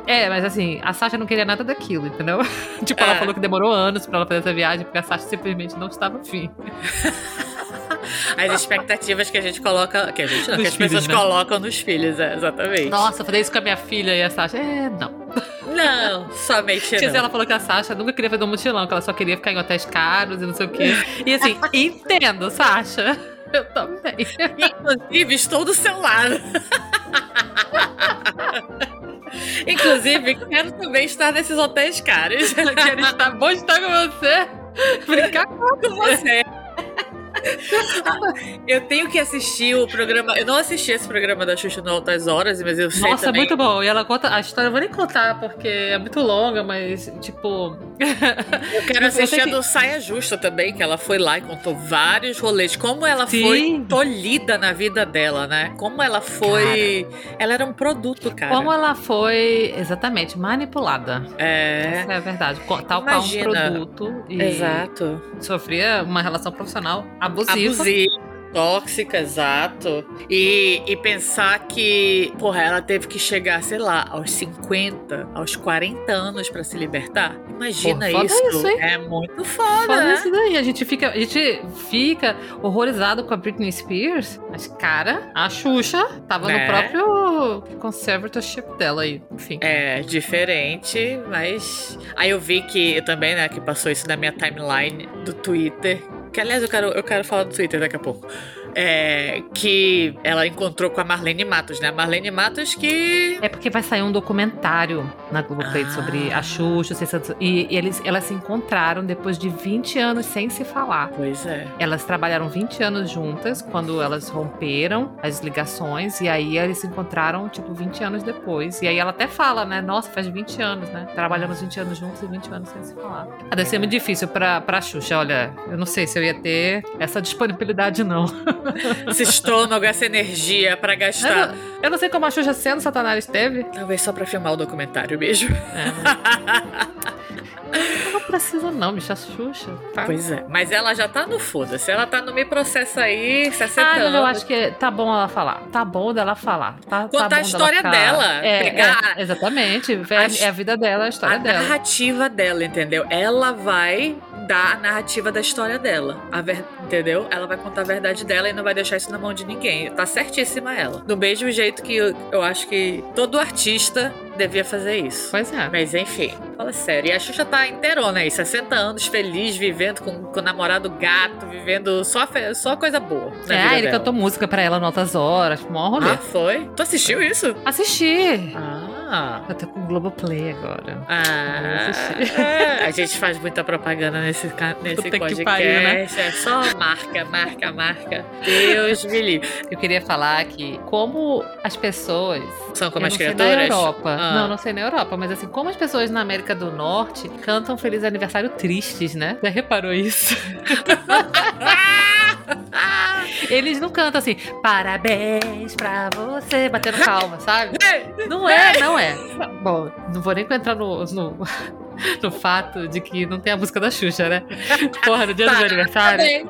Speaker 2: É, mas assim, a Sasha não queria nada daquilo, entendeu? tipo, é. ela falou que demorou anos pra ela fazer essa viagem, porque a Sasha simplesmente não estava afim.
Speaker 1: as expectativas que a gente coloca. Que a gente não, que as filhos, pessoas né? colocam nos filhos, é, exatamente.
Speaker 2: Nossa, fazer isso com a minha filha e a Sasha. É, não.
Speaker 1: Não, somente não.
Speaker 2: Ela falou que a Sasha nunca queria fazer um mutilão, que ela só queria ficar em hotéis caros e não sei o quê. E assim, entendo, Sasha. Eu também.
Speaker 1: Inclusive, estou do seu lado. Inclusive, quero também estar nesses hotéis caros.
Speaker 2: quero estar bom estar com você. Brincar com você.
Speaker 1: eu tenho que assistir o programa. Eu não assisti esse programa da Xuxa no Altas Horas, mas eu sei
Speaker 2: Nossa,
Speaker 1: também.
Speaker 2: muito bom. E ela conta. A história eu vou nem contar, porque é muito longa, mas, tipo.
Speaker 1: Eu quero assistir a do Saia Justa também, que ela foi lá e contou vários rolês. Como ela Sim. foi tolhida na vida dela, né? Como ela foi. Cara. Ela era um produto, cara.
Speaker 2: Como ela foi, exatamente, manipulada.
Speaker 1: É.
Speaker 2: Essa é a verdade. Tal qual um produto.
Speaker 1: Exato.
Speaker 2: Sofria uma relação profissional abusiva.
Speaker 1: Abusiva. Tóxica, exato. E, e pensar que, porra, ela teve que chegar, sei lá, aos 50, aos 40 anos pra se libertar. Imagina
Speaker 2: Porra,
Speaker 1: isso.
Speaker 2: isso,
Speaker 1: é muito foda,
Speaker 2: Foda
Speaker 1: né?
Speaker 2: isso daí. A gente, fica, a gente fica horrorizado com a Britney Spears, mas, cara, a Xuxa tava
Speaker 1: Né?
Speaker 2: no próprio conservatorship dela aí. Enfim.
Speaker 1: É, diferente, mas. Aí eu vi que eu também, né, que passou isso na minha timeline do Twitter. Que aliás eu quero, eu quero falar do Twitter daqui a pouco. É, que ela encontrou com a Marlene Matos, né? A Marlene Matos que.
Speaker 2: É porque vai sair um documentário na Globoplay
Speaker 1: Ah.
Speaker 2: sobre a Xuxa, Sexta- e eles, elas se encontraram depois de 20 anos sem se falar.
Speaker 1: Pois é.
Speaker 2: Elas trabalharam 20 anos juntas quando elas romperam as ligações e aí eles se encontraram, tipo, 20 anos depois. E aí ela até fala, né? Nossa, faz 20 anos, né? Trabalhamos 20 anos juntos e 20 anos sem se falar. Ah, deve ser muito difícil pra, pra Xuxa. Olha, eu não sei se eu ia ter essa disponibilidade, não.
Speaker 1: Esse estômago, essa energia pra
Speaker 2: Eu
Speaker 1: gastar.
Speaker 2: não, eu não sei como a Xuxa sendo Satanás teve.
Speaker 1: Talvez só pra filmar o documentário mesmo.
Speaker 2: É, precisa não, bicha Xuxa. Tá?
Speaker 1: Pois é. Mas ela já tá no foda-se. Ela tá no me processo aí, 60
Speaker 2: Ah, mas eu acho que tá bom ela falar. Tá bom dela falar. Tá, tá
Speaker 1: Contar a
Speaker 2: bom dela
Speaker 1: história
Speaker 2: ficar-
Speaker 1: dela,
Speaker 2: É,
Speaker 1: pegar-
Speaker 2: é, exatamente. É, é a vida dela, a história
Speaker 1: a
Speaker 2: dela.
Speaker 1: narrativa dela, entendeu? Ela vai dar a narrativa da história dela. A ver- Entendeu? Ela vai contar a verdade dela e não vai deixar isso na mão de ninguém. Tá certíssima ela. Do mesmo jeito que eu, eu acho que todo artista devia fazer isso.
Speaker 2: Pois é.
Speaker 1: Mas enfim, fala sério. E a Xuxa tá inteirona aí, 60 anos, feliz, vivendo com, com o namorado gato, vivendo só, só coisa boa.
Speaker 2: É, ele
Speaker 1: dela.
Speaker 2: cantou música pra ela em altas horas, mó rolê.
Speaker 1: Ah, foi? Tu assistiu isso?
Speaker 2: Assisti.
Speaker 1: Ah.
Speaker 2: Eu tô com o Globoplay agora.
Speaker 1: Ah,
Speaker 2: assisti.
Speaker 1: a gente faz muita propaganda nesse, nesse
Speaker 2: Puta que
Speaker 1: podcast.
Speaker 2: pariu, né?
Speaker 1: É só marca, marca, marca. Deus me livre.
Speaker 2: Eu queria falar que como as pessoas
Speaker 1: São como as
Speaker 2: não sei
Speaker 1: criaturas?
Speaker 2: na Europa.
Speaker 1: Ah.
Speaker 2: Não, não sei na Europa, mas assim, como as pessoas na América do Norte cantam Feliz Aniversário tristes, né? Já reparou isso? Eles não cantam assim, parabéns pra você, batendo palma, sabe? Não é, não é. Bom, não vou nem entrar no, no, no fato de que não tem a música da Xuxa, né? Porra, no dia do meu aniversário,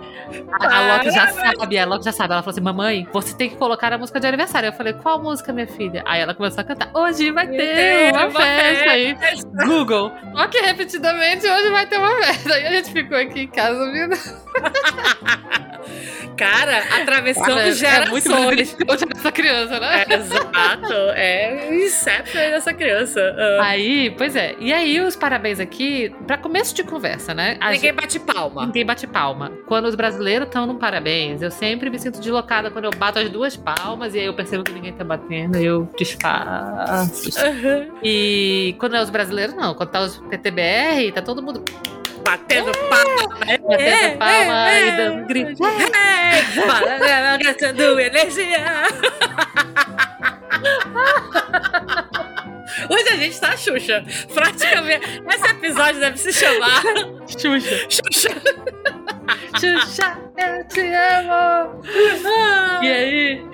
Speaker 2: a, a Loki já sabe, a Loki já sabe. Ela falou assim: Mamãe, você tem que colocar a música de aniversário. Eu falei: Qual música, minha filha? Aí ela começou a cantar: Hoje vai ter uma, festa aí. Google. Ok, repetidamente, hoje vai ter uma festa. Aí a gente ficou aqui em casa ouvindo.
Speaker 1: Cara, atravessando
Speaker 2: Cara,
Speaker 1: gerações.
Speaker 2: É muito essa criança, né?
Speaker 1: É, exato. É Inception aí dessa criança. Ah.
Speaker 2: Aí, pois é. E aí, os parabéns aqui, pra começo de conversa, né? A
Speaker 1: Ninguém bate palma.
Speaker 2: Ninguém bate palma. Quando os brasileiros estão no parabéns, eu sempre me sinto deslocada quando eu bato as duas palmas e aí eu percebo que ninguém tá batendo, eu disfarço. E quando é os brasileiros, não. Quando tá os PTBR, tá todo mundo
Speaker 1: Batendo palma.
Speaker 2: batendo palma e dando grito.
Speaker 1: Para, gastando energia. Hoje a gente tá Xuxa. Praticamente. Esse episódio deve se chamar
Speaker 2: Xuxa.
Speaker 1: Xuxa.
Speaker 2: Xuxa, eu te amo! E aí?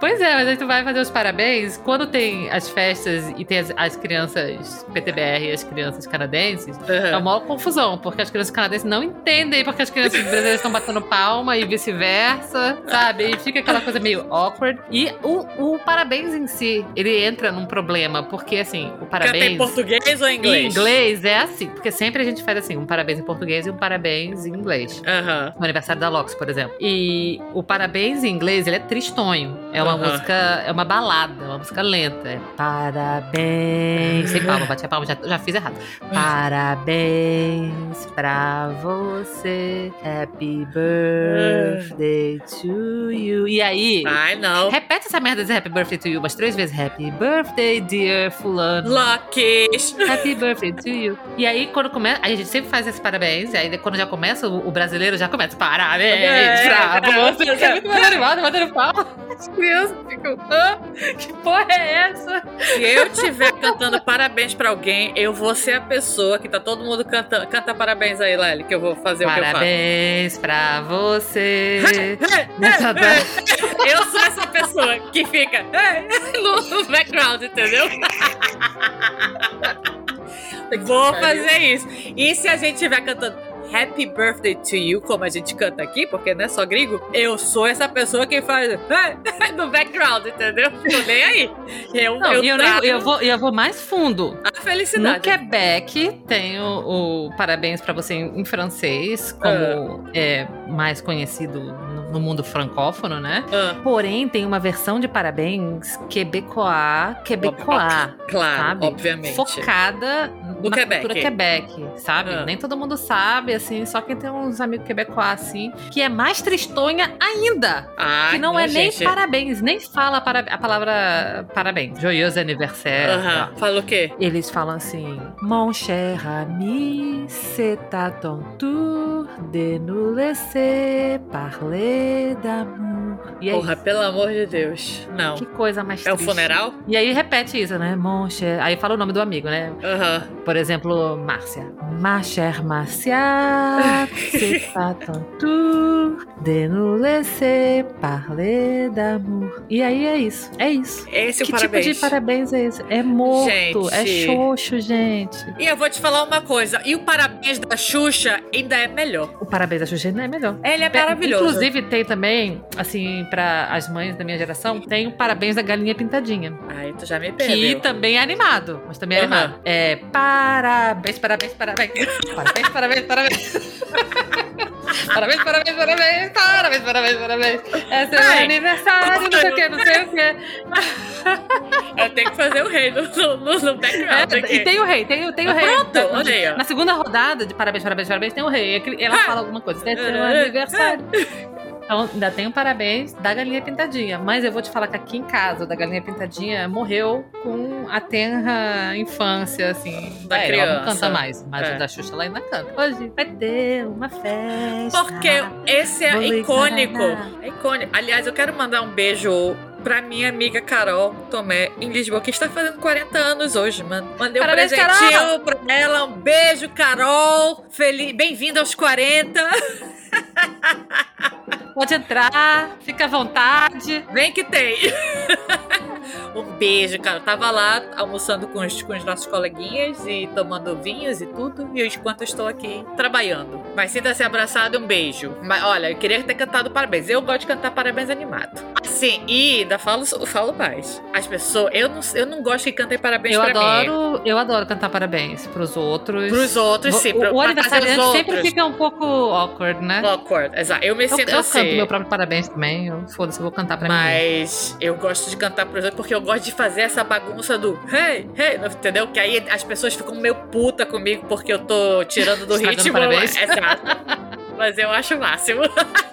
Speaker 2: pois é, mas aí tu vai fazer os parabéns. Quando tem as festas e tem as, as crianças PTBR e as crianças canadenses, é uma maior confusão, porque as crianças canadenses não entendem porque as crianças brasileiras estão batendo palma e vice-versa, sabe? E fica aquela coisa meio awkward. E o, o parabéns em si, ele entra num problema, porque assim, o
Speaker 1: Canta
Speaker 2: parabéns.
Speaker 1: em português ou em inglês?
Speaker 2: Em inglês é assim, porque sempre a gente faz assim, um parabéns em português e um parabéns em inglês.
Speaker 1: Aham.
Speaker 2: No aniversário da Lox, por exemplo. E o parabéns em inglês, ele é tristonho. É uma
Speaker 1: Aham.
Speaker 2: música, é uma balada, uma música lenta. É parabéns. Sem palma, bati a palma, já, já fiz errado. Parabéns pra você. Happy birthday to you. E aí,
Speaker 1: Ai, não.
Speaker 2: repete essa merda de Happy birthday to you umas três vezes. Happy birthday, dear fulano.
Speaker 1: Lockies.
Speaker 2: Happy birthday to you. E aí, quando começa. A gente sempre faz esse parabéns. E aí, quando já começa, o, brasileiro já começa. Parabéns
Speaker 1: É,
Speaker 2: pra
Speaker 1: é,
Speaker 2: você. Você é muito mais animado, batendo palma. As crianças ficam. Hã? Que porra é essa?
Speaker 1: Se eu estiver cantando parabéns pra alguém, eu vou ser a pessoa que tá todo mundo cantando. Canta parabéns aí, Lely, que eu vou fazer o que eu faço.
Speaker 2: Parabéns pra você. Nessa data.
Speaker 1: Eu sou essa pessoa que fica no background, entendeu? Vou fazer isso. E se a gente estiver cantando Happy Birthday to You, como a gente canta aqui, porque não é só gringo, eu sou essa pessoa que faz no background, entendeu? Tô nem aí. Eu,
Speaker 2: Não,
Speaker 1: eu,
Speaker 2: e eu,
Speaker 1: trago
Speaker 2: eu vou, eu vou mais fundo.
Speaker 1: a
Speaker 2: No
Speaker 1: felicidade.
Speaker 2: Quebec tem o, o parabéns pra você em, francês, como é mais conhecido no, no mundo francófono, né?
Speaker 1: Ah,
Speaker 2: Porém, tem uma versão de parabéns quebecois, quebecois,
Speaker 1: claro,
Speaker 2: sabe?
Speaker 1: obviamente.
Speaker 2: Focada
Speaker 1: No
Speaker 2: na
Speaker 1: Quebec.
Speaker 2: cultura Quebec, sabe?
Speaker 1: Ah.
Speaker 2: Nem todo mundo sabe, assim, só quem tem uns amigos quebecois, assim, que é mais tristonha ainda.
Speaker 1: Ah,
Speaker 2: que não, é nem
Speaker 1: gente.
Speaker 2: parabéns, nem fala para, a palavra parabéns. Joyeux anniversaire.
Speaker 1: Aham.
Speaker 2: tá?
Speaker 1: Fala o quê?
Speaker 2: Eles falam assim: Mon cher ami, c'est à ton tour de nous laisser parler d'amour. Aí,
Speaker 1: Porra, pelo amor de Deus. Não.
Speaker 2: que coisa mais
Speaker 1: É o
Speaker 2: triste.
Speaker 1: funeral?
Speaker 2: E aí repete isso, né? Mon cher. Aí fala o nome do amigo, né?
Speaker 1: Aham.
Speaker 2: Por exemplo, Márcia. Ma chère Márcia, c'est ton tour de nous laisser parler d'amour. E aí é isso. É isso.
Speaker 1: Esse é o
Speaker 2: que
Speaker 1: parabéns.
Speaker 2: tipo de parabéns é esse? É morto, é
Speaker 1: Gente.
Speaker 2: xoxo, gente.
Speaker 1: E eu vou te falar uma coisa. E o parabéns da Xuxa ainda é melhor.
Speaker 2: O parabéns da Xuxa não é melhor.
Speaker 1: Ele é maravilhoso.
Speaker 2: Inclusive, tem também, assim, para as mães da minha geração, tem o parabéns da galinha pintadinha.
Speaker 1: Ai, tu já me
Speaker 2: Que
Speaker 1: perdeu.
Speaker 2: também é animado, mas também é
Speaker 1: Aham.
Speaker 2: animado. É parabéns, parabéns, parabéns. Parabéns, parabéns, parabéns. Parabéns, parabéns, parabéns, parabéns, parabéns, parabéns. É seu
Speaker 1: Ai.
Speaker 2: aniversário, não sei o que, não sei o que.
Speaker 1: Eu tenho que fazer o rei no, no, no- background aqui.
Speaker 2: É, e tem o rei, tem, o- tem o rei.
Speaker 1: Pronto,
Speaker 2: Na-
Speaker 1: olha aí, ó.
Speaker 2: Na segunda rodada de parabéns, parabéns, parabéns, tem o rei. É Ela
Speaker 1: Ah.
Speaker 2: fala alguma coisa. É seu
Speaker 1: Ah.
Speaker 2: aniversário. Então, ainda tem o parabéns da Galinha Pintadinha. Mas eu vou te falar que aqui em casa, da Galinha Pintadinha morreu com a tenra infância, assim.
Speaker 1: Da
Speaker 2: É, Ela não
Speaker 1: criança.
Speaker 2: canta mais, mas
Speaker 1: É.
Speaker 2: o da Xuxa ela ainda canta. Hoje vai ter uma festa.
Speaker 1: Porque esse é icônico. É icônico. Aliás, eu quero mandar um beijo pra minha amiga Carol Tomé, em Lisboa, que está fazendo 40 anos hoje, mano. Mandei um
Speaker 2: Parabéns,
Speaker 1: presentinho pra ela. Um beijo, Carol. Feliz... Bem-vinda aos 40.
Speaker 2: Pode entrar, fica à vontade.
Speaker 1: Vem que tem. um beijo, cara. Eu tava lá almoçando com os, com os nossos coleguinhas e tomando vinhos e tudo. E eu, enquanto eu estou aqui trabalhando. Mas sinta-se abraçado, um beijo. Mas olha, eu queria ter cantado parabéns. Eu gosto de cantar parabéns animado. Assim, e ainda falo, falo mais. As pessoas. Eu não, eu não gosto que cantem parabéns
Speaker 2: Eu
Speaker 1: pra mim.
Speaker 2: adoro, eu adoro cantar parabéns pros outros.
Speaker 1: Pros outros, sim.
Speaker 2: O, o aniversariante sempre
Speaker 1: outros.
Speaker 2: fica um pouco awkward, né?
Speaker 1: Awkward, exato. Eu me
Speaker 2: Eu,
Speaker 1: sinto
Speaker 2: eu
Speaker 1: assim.
Speaker 2: canto meu próprio parabéns também. Eu, Foda-se, eu vou cantar pra mim.
Speaker 1: Mas eu gosto de cantar pros outros porque eu gosto de fazer essa bagunça do hey, hey, entendeu? Que aí as pessoas ficam meio puta comigo porque eu tô tirando do
Speaker 2: Estragando
Speaker 1: ritmo. Exato. Mas eu acho o máximo.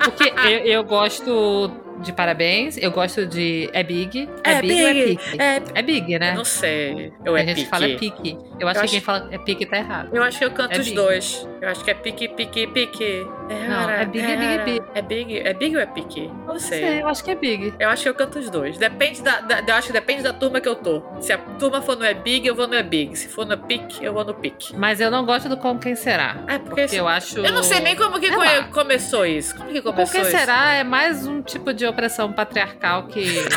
Speaker 2: Porque eu, eu gosto de parabéns, eu gosto de. É big? É,
Speaker 1: É
Speaker 2: big, ou é
Speaker 1: big,
Speaker 2: pique?
Speaker 1: é-
Speaker 2: É big, né?
Speaker 1: Não sei. Eu
Speaker 2: a
Speaker 1: é
Speaker 2: gente
Speaker 1: pique.
Speaker 2: fala pique. Eu acho
Speaker 1: Eu
Speaker 2: que
Speaker 1: acho-
Speaker 2: quem fala é pique tá errado.
Speaker 1: Eu acho que eu canto
Speaker 2: É
Speaker 1: os
Speaker 2: big.
Speaker 1: dois. Eu acho que é pique, pique, pique. É
Speaker 2: Não, é big, é big, é
Speaker 1: rara.
Speaker 2: big.
Speaker 1: É big, é big ou é pique? Não
Speaker 2: Não
Speaker 1: sei.
Speaker 2: sei, eu acho que é big.
Speaker 1: Eu acho que eu canto os dois. Depende da, da- Eu acho que depende da turma que eu tô. Se a turma for no é big, eu vou no é big. Se for no pique, eu vou no pique.
Speaker 2: Mas eu não gosto do com quem será.
Speaker 1: É, porque,
Speaker 2: Porque eu acho.
Speaker 1: Eu não sei nem como que come- começou isso. Como que
Speaker 2: Com
Speaker 1: começou
Speaker 2: quem
Speaker 1: isso?
Speaker 2: será é mais um tipo de opressão patriarcal que.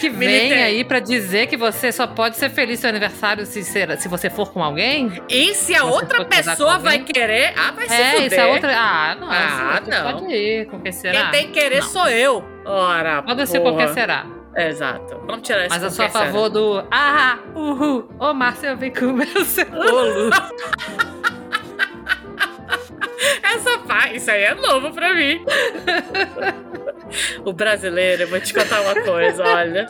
Speaker 2: que vem
Speaker 1: Militei.
Speaker 2: aí pra dizer que você só pode ser feliz seu aniversário se, ser, se você for com alguém?
Speaker 1: E se a outra pessoa
Speaker 2: com
Speaker 1: vai querer, ah, vai se
Speaker 2: é,
Speaker 1: fuder.
Speaker 2: é outra. Ah, não.
Speaker 1: Ah, não.
Speaker 2: Pode ir, com quem será?
Speaker 1: Quem tem que querer
Speaker 2: Não.
Speaker 1: sou eu. Ora,
Speaker 2: Pode ser
Speaker 1: porra.
Speaker 2: qualquer será.
Speaker 1: Exato. Vamos tirar esse
Speaker 2: Mas eu
Speaker 1: com
Speaker 2: sou a
Speaker 1: quem
Speaker 2: favor do. Ah, uhul. Ô, Márcia, vem comer o seu bolo.
Speaker 1: Essa parte, isso aí é novo pra mim. o brasileiro, eu vou te contar uma coisa, olha.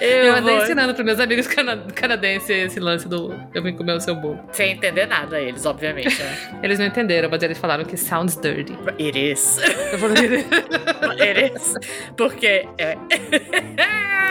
Speaker 1: Eu,
Speaker 2: Eu andei
Speaker 1: vou...
Speaker 2: ensinando pros meus amigos cana canadenses esse lance do eu vim comer o seu bolo.
Speaker 1: Sem entender nada, eles, obviamente. Né?
Speaker 2: Eles não entenderam, mas eles falaram que sounds dirty.
Speaker 1: It is.
Speaker 2: Eu falei,
Speaker 1: It is. Porque é.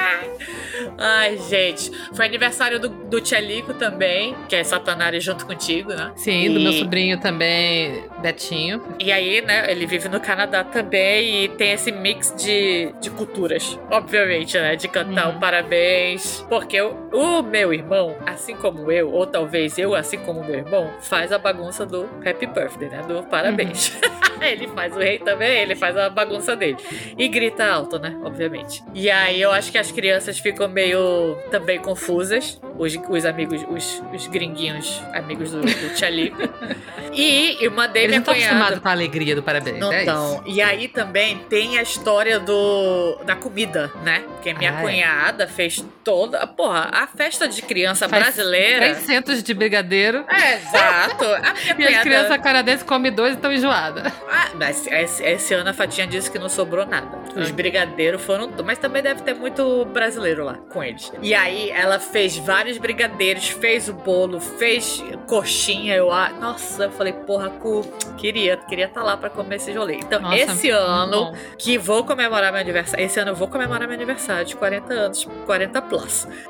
Speaker 1: Ai, gente. Foi aniversário do, do Tchelico também, que é Satanari junto contigo, né?
Speaker 2: Sim, do meu
Speaker 1: E-
Speaker 2: sobrinho também, Betinho.
Speaker 1: E aí, né, ele vive no Canadá também e tem esse mix de, de culturas, obviamente, né? De cantar
Speaker 2: Uhum.
Speaker 1: um parabéns. Porque o, o meu irmão, assim como eu, ou talvez eu, assim como meu irmão, faz a bagunça do Happy Birthday, né? Do parabéns. ele faz o rei também, ele faz a bagunça dele. E grita alto, né? Obviamente. E aí eu acho que as crianças ficam meio também confusas. Os, os amigos, os, os gringuinhos, amigos do, do Tchalico. e eu mandei
Speaker 2: Eles
Speaker 1: minha
Speaker 2: não estão
Speaker 1: cunhada.
Speaker 2: acostumados com a alegria do parabéns,
Speaker 1: Não
Speaker 2: é
Speaker 1: tão. E aí também tem a história do da comida, né? Porque minha
Speaker 2: Ah, é.
Speaker 1: cunhada fez toda. Porra, a festa de criança
Speaker 2: Faz
Speaker 1: brasileira.
Speaker 2: 300 de brigadeiro.
Speaker 1: É, exato. A minha
Speaker 2: E as crianças canadenses comem dois e estão enjoadas.
Speaker 1: Ah, mas esse, esse ano a Fatinha disse que não sobrou nada. Os
Speaker 2: Ah.
Speaker 1: brigadeiros foram. Mas também deve ter muito brasileiro lá com eles. E aí ela fez vários brigadeiros, fez o bolo, fez coxinha. Eu, ah, nossa, eu falei, porra, cu, queria, queria estar lá pra comer esse rolê. Então,
Speaker 2: Nossa,
Speaker 1: esse ano,
Speaker 2: bom.
Speaker 1: que vou comemorar meu aniversário. Esse ano eu vou comemorar meu aniversário de 40 anos, 40 plus.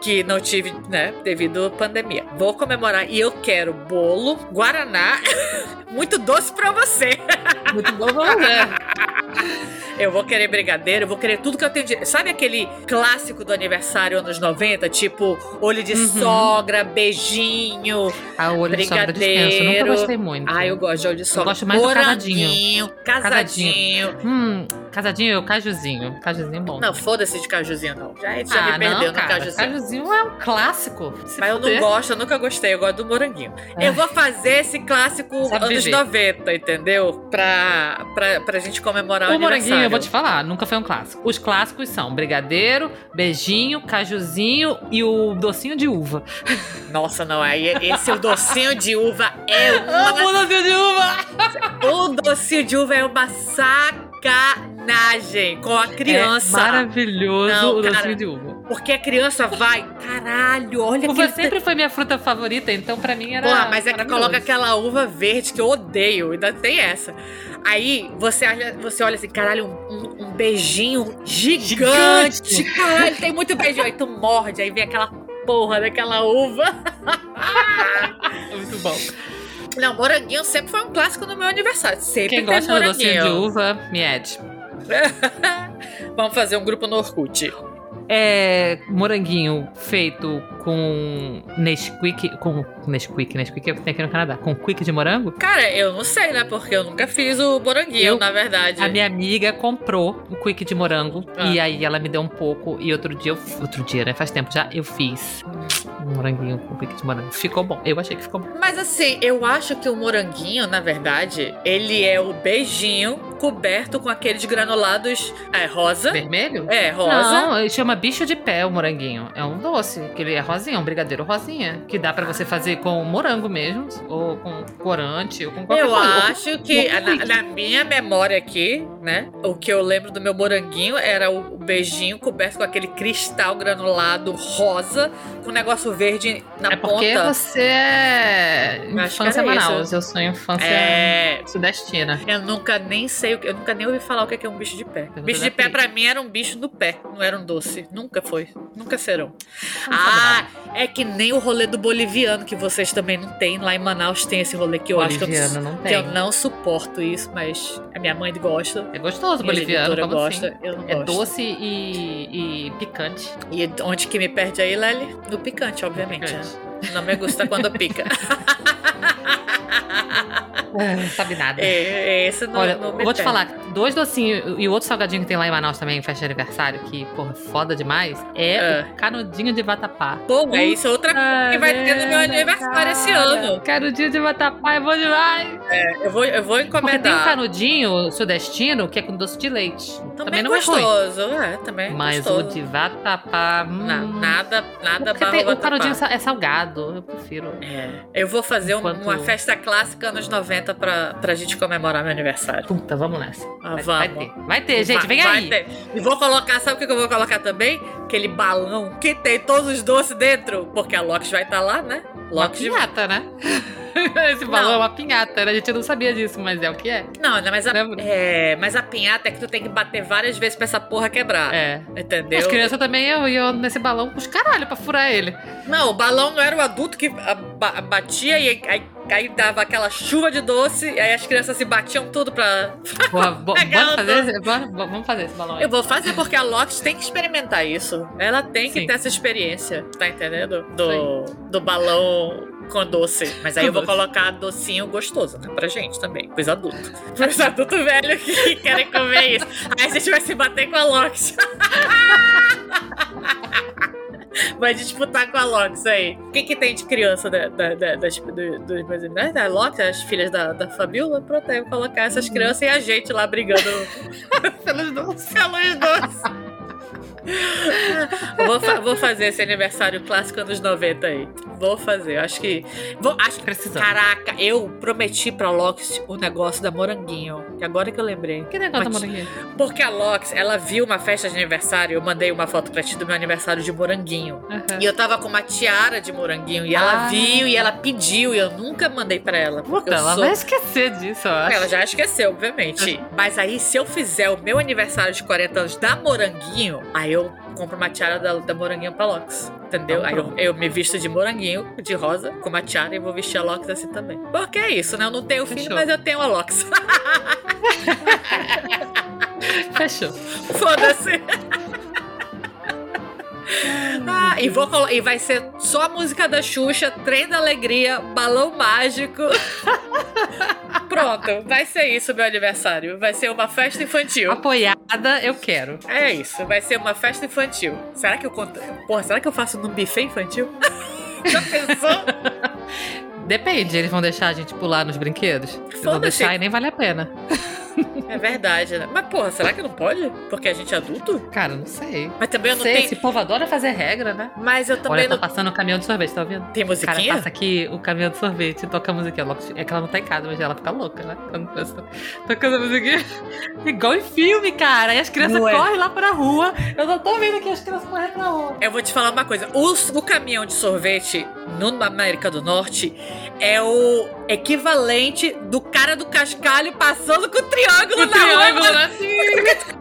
Speaker 1: Que não tive, né, devido à pandemia. Vou comemorar e eu quero bolo, guaraná, muito doce pra você.
Speaker 2: Muito bom, ver.
Speaker 1: Eu vou querer brigadeiro, eu vou querer tudo que eu tenho direito. Sabe aquele clássico do aniversário anos 90? Tipo, olho de
Speaker 2: Uhum.
Speaker 1: sogra, beijinho.
Speaker 2: A olho de sobra dispensa. Eu Nunca
Speaker 1: Brigadeiro.
Speaker 2: gostei muito.
Speaker 1: Ah, eu gosto de olho de sogra.
Speaker 2: gosto mais do
Speaker 1: Moranguinho, casadinho.
Speaker 2: Hum, casadinho, cajuzinho. Cajuzinho bom.
Speaker 1: Não, foda-se de cajuzinho, não. Já, já
Speaker 2: ah,
Speaker 1: me perdeu
Speaker 2: não,
Speaker 1: no
Speaker 2: cara,
Speaker 1: cajuzinho.
Speaker 2: cajuzinho é um clássico. Se
Speaker 1: Mas eu não gosto, eu nunca gostei, eu gosto do moranguinho.
Speaker 2: É.
Speaker 1: Eu vou fazer esse clássico
Speaker 2: Sabe
Speaker 1: anos
Speaker 2: viver.
Speaker 1: 90, entendeu? Pra, pra, pra gente comemorar o,
Speaker 2: O moranguinho, eu vou te falar, nunca foi um clássico. Os clássicos são brigadeiro, beijinho, cajuzinho e o docinho de uva.
Speaker 1: Nossa, não, aí esse o docinho de uva é uma
Speaker 2: Amo docinho de uva!
Speaker 1: O docinho de uva é uma sacanagem com a criança.
Speaker 2: É maravilhoso
Speaker 1: Não,
Speaker 2: o
Speaker 1: cara.
Speaker 2: docinho de uva.
Speaker 1: porque a criança vai, caralho, olha
Speaker 2: Uva sempre foi minha fruta favorita, então pra mim era.
Speaker 1: Porra, mas é que coloca aquela uva verde que eu odeio, ainda tem essa. Aí você olha, você olha assim, caralho, um, um- beijinho gigante.
Speaker 2: Gigante.
Speaker 1: Caralho, tem muito beijinho. Aí tu morde, aí vem aquela porra daquela uva.
Speaker 2: É Muito bom.
Speaker 1: Não, moranguinho sempre foi um clássico no meu aniversário. Sempre
Speaker 2: Quem gosta do docinho de uva, me ede.
Speaker 1: Vamos fazer um grupo no Orkut.
Speaker 2: É moranguinho feito com Nesquik, com Nesquik, Nesquik é o que tem aqui no Canadá, com quick de morango.
Speaker 1: Cara, eu não sei, né? Porque eu nunca fiz o moranguinho,
Speaker 2: Eu-
Speaker 1: na verdade.
Speaker 2: A minha amiga comprou o quick de morango
Speaker 1: Ah.
Speaker 2: e aí ela me deu um pouco e outro dia, eu, outro dia, né? Faz tempo já, eu fiz um moranguinho com quick de morango. Ficou bom. Eu achei que ficou bom.
Speaker 1: Mas assim, eu acho que o moranguinho, na verdade, ele é o beijinho coberto com aqueles granulados é, rosa.
Speaker 2: Vermelho?
Speaker 1: É, rosa.
Speaker 2: Não, ele chama bicho de pé o moranguinho. É um doce, que ele é rosinha, um brigadeiro rosinha. Que dá pra você fazer com morango mesmo, ou com corante, ou com qualquer
Speaker 1: Eu
Speaker 2: coisa. Com-
Speaker 1: acho que,
Speaker 2: com
Speaker 1: na,
Speaker 2: quick.
Speaker 1: na minha memória aqui, né? O que eu lembro do meu moranguinho era o beijinho coberto com aquele cristal granulado rosa, com um negócio verde na
Speaker 2: É porque
Speaker 1: ponta.
Speaker 2: você é
Speaker 1: que
Speaker 2: infância Manaus. Eu sou infância
Speaker 1: É.
Speaker 2: sudestina.
Speaker 1: Eu nunca nem sei, o que- eu nunca nem ouvi falar o que é que é um bicho de pé. Bicho de pé pra mim era um bicho no pé, não era um doce. Nunca foi, nunca serão.
Speaker 2: Não
Speaker 1: Ah, é que nem o rolê do boliviano que vocês também não têm. Lá em Manaus tem esse rolê que eu acho que eu,
Speaker 2: Boliviano não
Speaker 1: que eu não suporto isso, mas a minha mãe gosta.
Speaker 2: É gostoso boliviano, como
Speaker 1: gosta,
Speaker 2: assim?
Speaker 1: eu não
Speaker 2: É
Speaker 1: gosto.
Speaker 2: doce e, e picante.
Speaker 1: E onde que me perde aí, Lely? No picante, obviamente.
Speaker 2: Picante.
Speaker 1: né? Não me gusta quando pica.
Speaker 2: Não sabe nada.
Speaker 1: é, esse não,
Speaker 2: Olha,
Speaker 1: não
Speaker 2: vou te falar, dois docinhos e o outro salgadinho que tem lá em Manaus também, em festa de aniversário, que, porra, foda demais, é
Speaker 1: É.
Speaker 2: o canudinho de vatapá.
Speaker 1: Pô, é isso é outra coisa que vai ter no meu aniversário esse
Speaker 2: cara.
Speaker 1: ano.
Speaker 2: Canudinho de vatapá é bom demais.
Speaker 1: Eu vou, eu vou
Speaker 2: Porque tem um
Speaker 1: encomendar.
Speaker 2: canudinho sudestino que é com doce de leite.
Speaker 1: Também,
Speaker 2: não é ruim.
Speaker 1: gostoso, é, também é
Speaker 2: Mas
Speaker 1: gostoso.
Speaker 2: o de vatapá. Hum,
Speaker 1: Na- nada, nada
Speaker 2: porque tem- o canudinho é salgado, eu prefiro.
Speaker 1: É, eu vou fazer
Speaker 2: Enquanto-
Speaker 1: uma festa clássica anos 90 pra, pra gente comemorar meu aniversário.
Speaker 2: Puta, vamos nessa.
Speaker 1: Ah,
Speaker 2: vai, vai
Speaker 1: vamos.
Speaker 2: ter. Vai ter, gente,
Speaker 1: Vai-
Speaker 2: vem
Speaker 1: vai
Speaker 2: aí.
Speaker 1: ter. E vou colocar, sabe o que eu vou colocar também? Aquele balão que tem todos os doces dentro. Porque a Lox vai estar lá, né?
Speaker 2: Uma
Speaker 1: Lox
Speaker 2: pinhata, né? Esse balão é uma pinhata, né? A gente não sabia disso, mas é o que é.
Speaker 1: Não, né, mas a,
Speaker 2: Lembra?
Speaker 1: é, mas a pinhata é que tu tem que bater várias vezes pra essa porra quebrar.
Speaker 2: É.
Speaker 1: Entendeu?
Speaker 2: As crianças também iam, iam nesse balão com os caralho pra furar ele.
Speaker 1: Não, o balão não era o adulto que batia e aí, aí, dava aquela chuva de doce, e aí as crianças se batiam tudo pra.
Speaker 2: Porra, bo- bora fazer esse, bora- bo- vamos fazer esse balão aí.
Speaker 1: Eu vou fazer porque a Lox tem que experimentar isso. Ela tem que
Speaker 2: Sim.
Speaker 1: ter essa experiência, tá entendendo? Do, do balão com doce. Mas aí eu vou colocar docinho gostoso, né? Pra gente também, pros adultos. Pros adultos velhos que querem comer isso. Aí a gente vai se bater com a Lox. Vai disputar com a Lox aí. O que, que tem de criança da, da, da, das, do, dos meus irmãos? Da Lox, as filhas da, da Fabiola? Pronto, aí eu vou colocar essas crianças e a gente lá brigando
Speaker 2: Pelos doces.
Speaker 1: pelos doces. vou, fa- vou fazer esse aniversário clássico anos 90 aí. Vou fazer. Acho que. Vou, acho que.
Speaker 2: Precisamos.
Speaker 1: Caraca, eu prometi pra Lox o negócio da Moranguinho. Que agora que eu lembrei.
Speaker 2: Que negócio da
Speaker 1: Mas-
Speaker 2: moranguinha?
Speaker 1: Porque a Lox, ela viu uma festa de aniversário. Eu mandei uma foto pra ti do meu aniversário de moranguinho.
Speaker 2: Aham.
Speaker 1: E eu tava com uma tiara de moranguinho. E ela
Speaker 2: Ah.
Speaker 1: viu e ela pediu. E eu nunca mandei pra ela.
Speaker 2: Puta, ela
Speaker 1: sou...
Speaker 2: vai esquecer disso, eu acho.
Speaker 1: Ela já esqueceu, obviamente. Mas aí, se eu fizer o meu aniversário de 40 anos da Moranguinho, aí eu compro uma tiara da, da Moranguinho pra Lox. Entendeu?
Speaker 2: Então
Speaker 1: aí eu, eu me visto de moranguinho, de rosa, com uma tiara e vou vestir a Lox assim também. Porque é isso, né? Eu não tenho filho,
Speaker 2: Fechou.
Speaker 1: mas eu tenho a Lox.
Speaker 2: Fechou.
Speaker 1: Foda-se. Ah, e, vou e vai ser só a música da Xuxa, Trem da Alegria, Balão Mágico. Pronto, vai ser isso meu aniversário. Vai ser uma festa infantil.
Speaker 2: Apoiada, eu quero.
Speaker 1: É isso, vai ser uma festa infantil. Será que eu conto. Porra, será que eu faço num buffet infantil? Já pensou?
Speaker 2: Depende, eles vão deixar a gente pular nos brinquedos? Se
Speaker 1: Foda-se.
Speaker 2: deixar e nem vale a pena.
Speaker 1: É verdade, né? Mas, porra, será que não pode? Porque a gente é adulto?
Speaker 2: Cara, não sei.
Speaker 1: Mas também eu não
Speaker 2: sei,
Speaker 1: tenho.
Speaker 2: esse povo adora fazer regra, né?
Speaker 1: Mas eu também
Speaker 2: Olha, tá
Speaker 1: não.
Speaker 2: passando o caminhão de sorvete, tá ouvindo?
Speaker 1: Tem
Speaker 2: O cara
Speaker 1: musiquinha?
Speaker 2: passa aqui o caminhão de sorvete e toca a musiquinha. É que ela não tá em casa, mas ela fica louca, né? Quando passa tocando a musiquinha. Igual em filme, cara. E as crianças
Speaker 1: Não é?
Speaker 2: correm lá pra rua. Eu só tô vendo aqui as crianças correndo pra rua.
Speaker 1: Eu vou te falar uma coisa. Os- o caminhão de sorvete no na América do Norte é o equivalente do cara do cascalho passando com o triângulo
Speaker 2: O
Speaker 1: na
Speaker 2: triângulo,
Speaker 1: rua.
Speaker 2: né? Assim.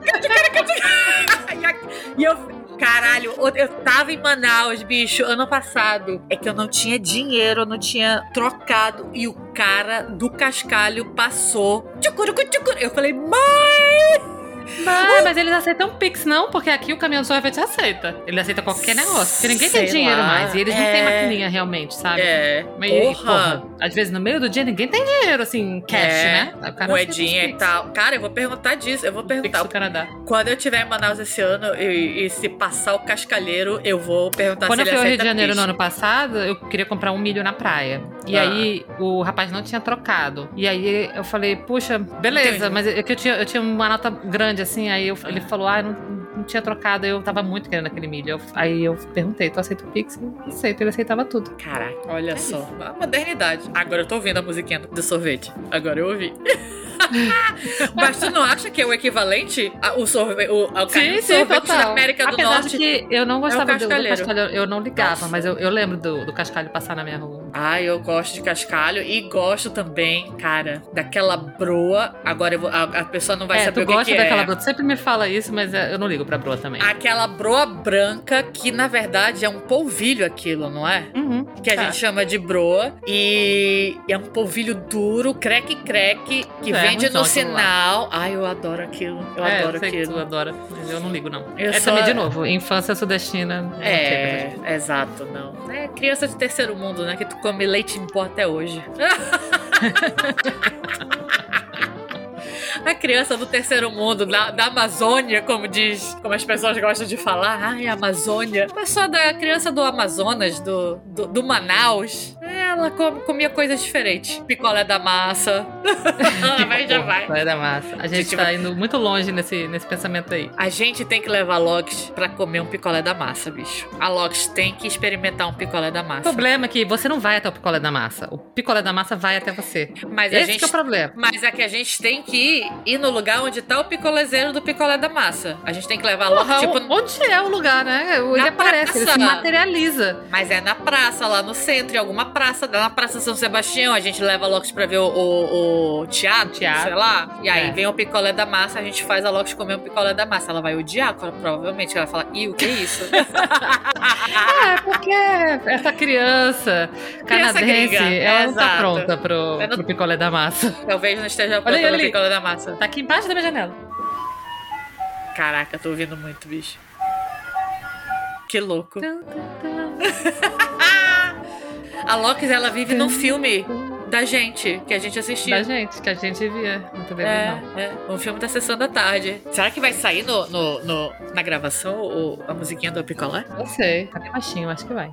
Speaker 1: E eu. Caralho, eu tava em Manaus, bicho, ano passado. É que eu não tinha dinheiro, eu não tinha trocado. E o cara do cascalho passou. Tchucurucu, tchucuru. Eu falei, mãe!
Speaker 2: Mas, mas eles aceitam Pix, não? Porque aqui o caminhão de sorvete aceita. Ele aceita qualquer negócio. Porque ninguém
Speaker 1: Sei
Speaker 2: tem dinheiro
Speaker 1: lá.
Speaker 2: mais. E eles não têm
Speaker 1: É.
Speaker 2: maquininha realmente, sabe?
Speaker 1: É,
Speaker 2: Mas, e,
Speaker 1: porra.
Speaker 2: às vezes no meio do dia ninguém tem dinheiro, assim, cash,
Speaker 1: É,
Speaker 2: né? O cara
Speaker 1: Moedinha
Speaker 2: aceita
Speaker 1: e
Speaker 2: os
Speaker 1: tal. Cara, eu vou perguntar disso. Eu vou
Speaker 2: Pix.
Speaker 1: Perguntar.
Speaker 2: do Canadá.
Speaker 1: Quando eu estiver em Manaus esse ano e, e se passar o cascalheiro, eu vou perguntar
Speaker 2: Quando eu
Speaker 1: se ele
Speaker 2: fui ao Rio
Speaker 1: aceita
Speaker 2: de Janeiro
Speaker 1: Pix.
Speaker 2: no ano passado, eu queria comprar um milho na praia. E
Speaker 1: Ah.
Speaker 2: aí o rapaz não tinha trocado. E aí eu falei, puxa, beleza,
Speaker 1: Entendi.
Speaker 2: mas é que eu tinha, eu tinha uma nota grande assim. Aí eu- ele falou, ah, não tinha trocado. Eu tava muito querendo aquele milho. Eu- aí eu perguntei, tu aceita o Pix? Eu aceito, ele aceitava tudo.
Speaker 1: Caraca, olha
Speaker 2: É
Speaker 1: só.
Speaker 2: isso.
Speaker 1: A modernidade. Agora eu tô ouvindo a musiquinha do sorvete. Agora eu ouvi. Mas tu não acha que é o equivalente ao sorvete, o, ao caminho de sorvete da América do
Speaker 2: Apesar
Speaker 1: Norte?
Speaker 2: de que eu não gostava do, do
Speaker 1: cascalheiro.
Speaker 2: cascalho, eu não ligava,
Speaker 1: Nossa.
Speaker 2: mas eu, eu lembro do, do cascalho passar na minha rua.
Speaker 1: Ah, eu gosto de cascalho e gosto também, cara, daquela broa. Agora eu vou- a, a pessoa não vai
Speaker 2: é,
Speaker 1: saber
Speaker 2: tu
Speaker 1: o que,
Speaker 2: gosta
Speaker 1: que
Speaker 2: daquela
Speaker 1: é.
Speaker 2: broa, tu sempre me fala isso, mas é, eu não ligo pra broa também.
Speaker 1: Aquela broa branca que na verdade é um polvilho aquilo, não é?
Speaker 2: Uhum,
Speaker 1: que a
Speaker 2: tá.
Speaker 1: gente chama de broa. E é um polvilho duro, creque-creque, que
Speaker 2: É,
Speaker 1: vende no
Speaker 2: aquilo lá.
Speaker 1: sinal. Ai, eu adoro aquilo. Eu
Speaker 2: é,
Speaker 1: adoro
Speaker 2: eu sei que
Speaker 1: aquilo.
Speaker 2: tu adora, mas eu não ligo, não.
Speaker 1: Eu
Speaker 2: é
Speaker 1: só-
Speaker 2: também, de novo, infância sudestina.
Speaker 1: É,
Speaker 2: pra
Speaker 1: exato, não. É criança de terceiro mundo, né? Que tu come leite em pó até hoje. A criança do terceiro mundo, da, da Amazônia, como diz, como as pessoas gostam de falar. Ai, Amazônia. Mas só da criança do Amazonas, do, do, do Manaus. Ela comia coisas diferentes. Picolé da massa. vai, já vai.
Speaker 2: Vai da massa. A gente
Speaker 1: Gente,
Speaker 2: tá indo muito longe nesse, nesse pensamento aí.
Speaker 1: A gente tem que levar a Lox pra comer um picolé da massa, bicho. A Lox tem que experimentar um picolé da
Speaker 2: O
Speaker 1: massa.
Speaker 2: problema é que você não vai até o picolé da massa. O picolé da massa vai até você.
Speaker 1: Mas a
Speaker 2: Esse
Speaker 1: gente
Speaker 2: que é o problema.
Speaker 1: Mas é que a gente tem que ir, ir no lugar onde tá o picolézeiro do picolé da massa. A gente tem que levar logo,
Speaker 2: Porra,
Speaker 1: tipo.
Speaker 2: o- onde é o lugar, né? Ele aparece, ele
Speaker 1: praça.
Speaker 2: se materializa.
Speaker 1: Mas é na praça, lá no centro, em alguma praça, na Praça São Sebastião. A gente leva a Lox pra ver o, o- o teatro,
Speaker 2: Teatro.
Speaker 1: sei lá. E aí
Speaker 2: É.
Speaker 1: vem o picolé da massa, a gente faz a Lox comer um picolé da massa. Ela vai odiar, provavelmente. Ela vai falar, ih, o que é isso?
Speaker 2: É, porque essa criança canadense, ela não tá
Speaker 1: exato.
Speaker 2: pronta pro,
Speaker 1: não-
Speaker 2: pro picolé da massa.
Speaker 1: Talvez não esteja pronta
Speaker 2: olha aí.
Speaker 1: picolé da massa.
Speaker 2: Tá aqui embaixo da minha janela.
Speaker 1: Caraca, tô ouvindo muito, bicho. Que louco. A Loki, ela vive num filme da gente, que a gente assistia.
Speaker 2: Da gente, que a gente via na televisão.
Speaker 1: É, é. Um filme da sessão da tarde. Será que vai sair no, no, no- na gravação o- a musiquinha do Picolé?
Speaker 2: Não sei. Tá bem baixinho, acho que vai.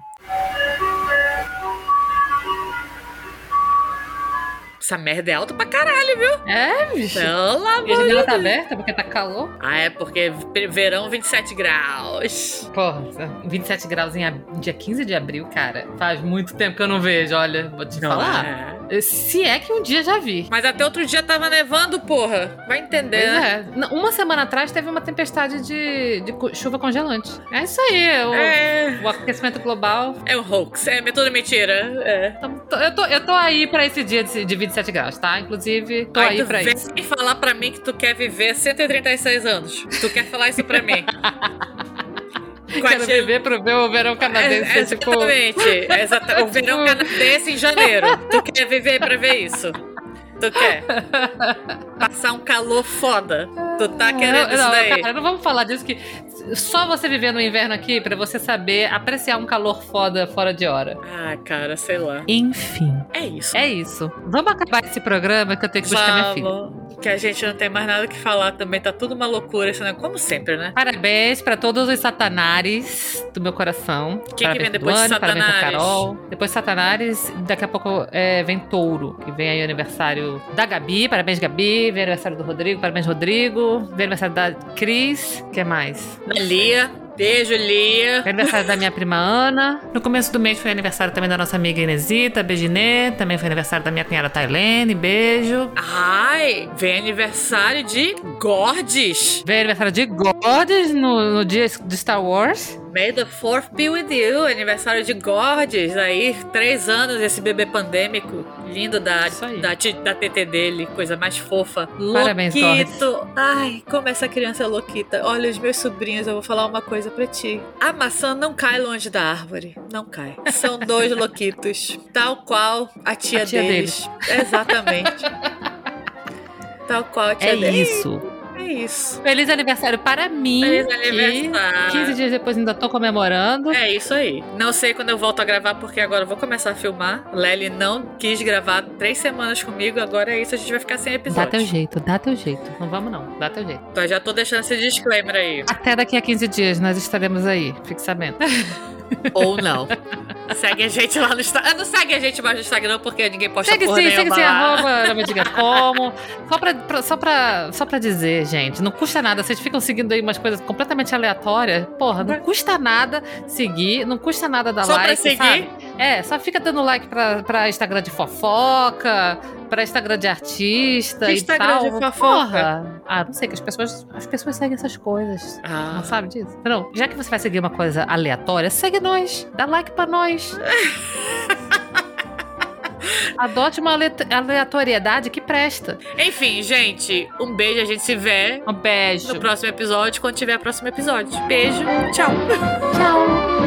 Speaker 1: Essa merda é alta pra caralho, viu?
Speaker 2: É, bicho.
Speaker 1: Pelo
Speaker 2: E a
Speaker 1: amor
Speaker 2: janela tá aberta porque tá calor.
Speaker 1: Ah, é porque verão 27 graus.
Speaker 2: Porra, 27 graus em ab- dia 15 de abril, cara. Faz muito tempo que eu não vejo, olha, vou te falar.
Speaker 1: é.
Speaker 2: Se é que um dia já vi.
Speaker 1: Mas até outro dia tava nevando, porra. Vai entender,
Speaker 2: Pois
Speaker 1: né?
Speaker 2: é. Uma semana atrás teve uma tempestade de, de chuva congelante. É isso aí, o,
Speaker 1: É.
Speaker 2: o aquecimento global.
Speaker 1: É um hoax, é tudo mentira. É.
Speaker 2: Então, eu, tô, eu tô aí pra esse dia de, de 27 graus, tá? Inclusive, tô aí
Speaker 1: tu
Speaker 2: pra
Speaker 1: vem
Speaker 2: isso.
Speaker 1: falar pra mim que tu quer viver 136 anos. Tu quer falar isso pra mim?
Speaker 2: Quero viver pro ver o verão canadense,
Speaker 1: É,
Speaker 2: tipo...
Speaker 1: exatamente. Exata- O verão
Speaker 2: Tipo-
Speaker 1: canadense em janeiro. Tu quer viver pra ver isso? Tu quer? Passar um calor foda. Tu tá querendo
Speaker 2: não,
Speaker 1: isso
Speaker 2: não,
Speaker 1: daí?
Speaker 2: Cara, não vamos falar disso que só você viver no inverno aqui pra você saber apreciar um calor foda fora de hora.
Speaker 1: Ah, cara, sei lá.
Speaker 2: Enfim,
Speaker 1: É isso.
Speaker 2: é isso. Vamos acabar esse programa que eu tenho que buscar minha filha.
Speaker 1: Que a gente não tem mais nada que falar também. Tá tudo uma loucura isso, né? Como sempre, né?
Speaker 2: Parabéns pra todos os satanares do meu coração.
Speaker 1: Quem que vem depois de
Speaker 2: Duane, parabéns
Speaker 1: Satanares?
Speaker 2: Carol. Depois Satanares, daqui a pouco é, vem Touro, que vem aí o aniversário da Gabi. Parabéns, Gabi. Vem aniversário do Rodrigo. Parabéns, Rodrigo. Vem aniversário da Cris. O que mais?
Speaker 1: Da Lia. Beijo, Lia.
Speaker 2: Foi aniversário da minha prima Ana. No começo do mês foi aniversário também da nossa amiga Inesita, Beijinê. Também foi aniversário da minha cunhada Tailene, beijo.
Speaker 1: Ai, vem aniversário de Gordes.
Speaker 2: Veio aniversário de Gordes no, no dia de Star Wars.
Speaker 1: May the fourth be with you. Aniversário de Gordes. Aí, três anos esse bebê pandêmico. Lindo da, da, da TT dele. Coisa mais fofa.
Speaker 2: Parabéns,
Speaker 1: Loquito. Ai, como essa criança é louquita. Olha, os meus sobrinhos, eu vou falar uma coisa pra ti. A maçã não cai longe da árvore. Não cai. São dois louquitos. Tal qual a tia,
Speaker 2: A tia
Speaker 1: deles. Exatamente. Tal qual a tia
Speaker 2: É
Speaker 1: deles.
Speaker 2: isso.
Speaker 1: É isso.
Speaker 2: Feliz aniversário para mim.
Speaker 1: Feliz aniversário.
Speaker 2: 15 dias depois ainda tô comemorando.
Speaker 1: É isso aí. Não sei quando eu volto a gravar, porque agora eu vou começar a filmar. Lely não quis gravar três semanas comigo, agora é isso, a gente vai ficar sem
Speaker 2: Dá
Speaker 1: episódio.
Speaker 2: teu jeito, dá teu jeito. Não vamos não, dá teu jeito.
Speaker 1: Então já tô deixando esse disclaimer aí.
Speaker 2: Até daqui a 15 dias nós estaremos aí, fique sabendo.
Speaker 1: Ou não. segue a gente lá no Instagram. Não segue a gente mais no Instagram, porque ninguém posta
Speaker 2: Segue
Speaker 1: porra
Speaker 2: sim, segue
Speaker 1: nenhuma
Speaker 2: sim,
Speaker 1: lá.
Speaker 2: arroba, não me diga como. Só pra, pra- só, pra, só pra dizer, gente, não custa nada. Vocês ficam seguindo aí umas coisas completamente aleatórias. Porra, não custa nada seguir, não custa nada dar
Speaker 1: Só pra
Speaker 2: like,
Speaker 1: seguir?
Speaker 2: sabe? É, só fica dando like pra, pra Instagram de fofoca, pra Instagram de artista
Speaker 1: Que Instagram
Speaker 2: tal.
Speaker 1: de fofoca?
Speaker 2: Porra. Ah, não sei, que as pessoas, as pessoas seguem essas coisas.
Speaker 1: Ah.
Speaker 2: Não sabe disso? Não, já que você vai seguir uma coisa aleatória, segue nós. Dá like pra nós. Adote uma ale- aleatoriedade que presta.
Speaker 1: Enfim, gente, um beijo, a gente se vê
Speaker 2: Um beijo.
Speaker 1: no próximo episódio, quando tiver próximo episódio. Beijo, tchau.
Speaker 2: Tchau.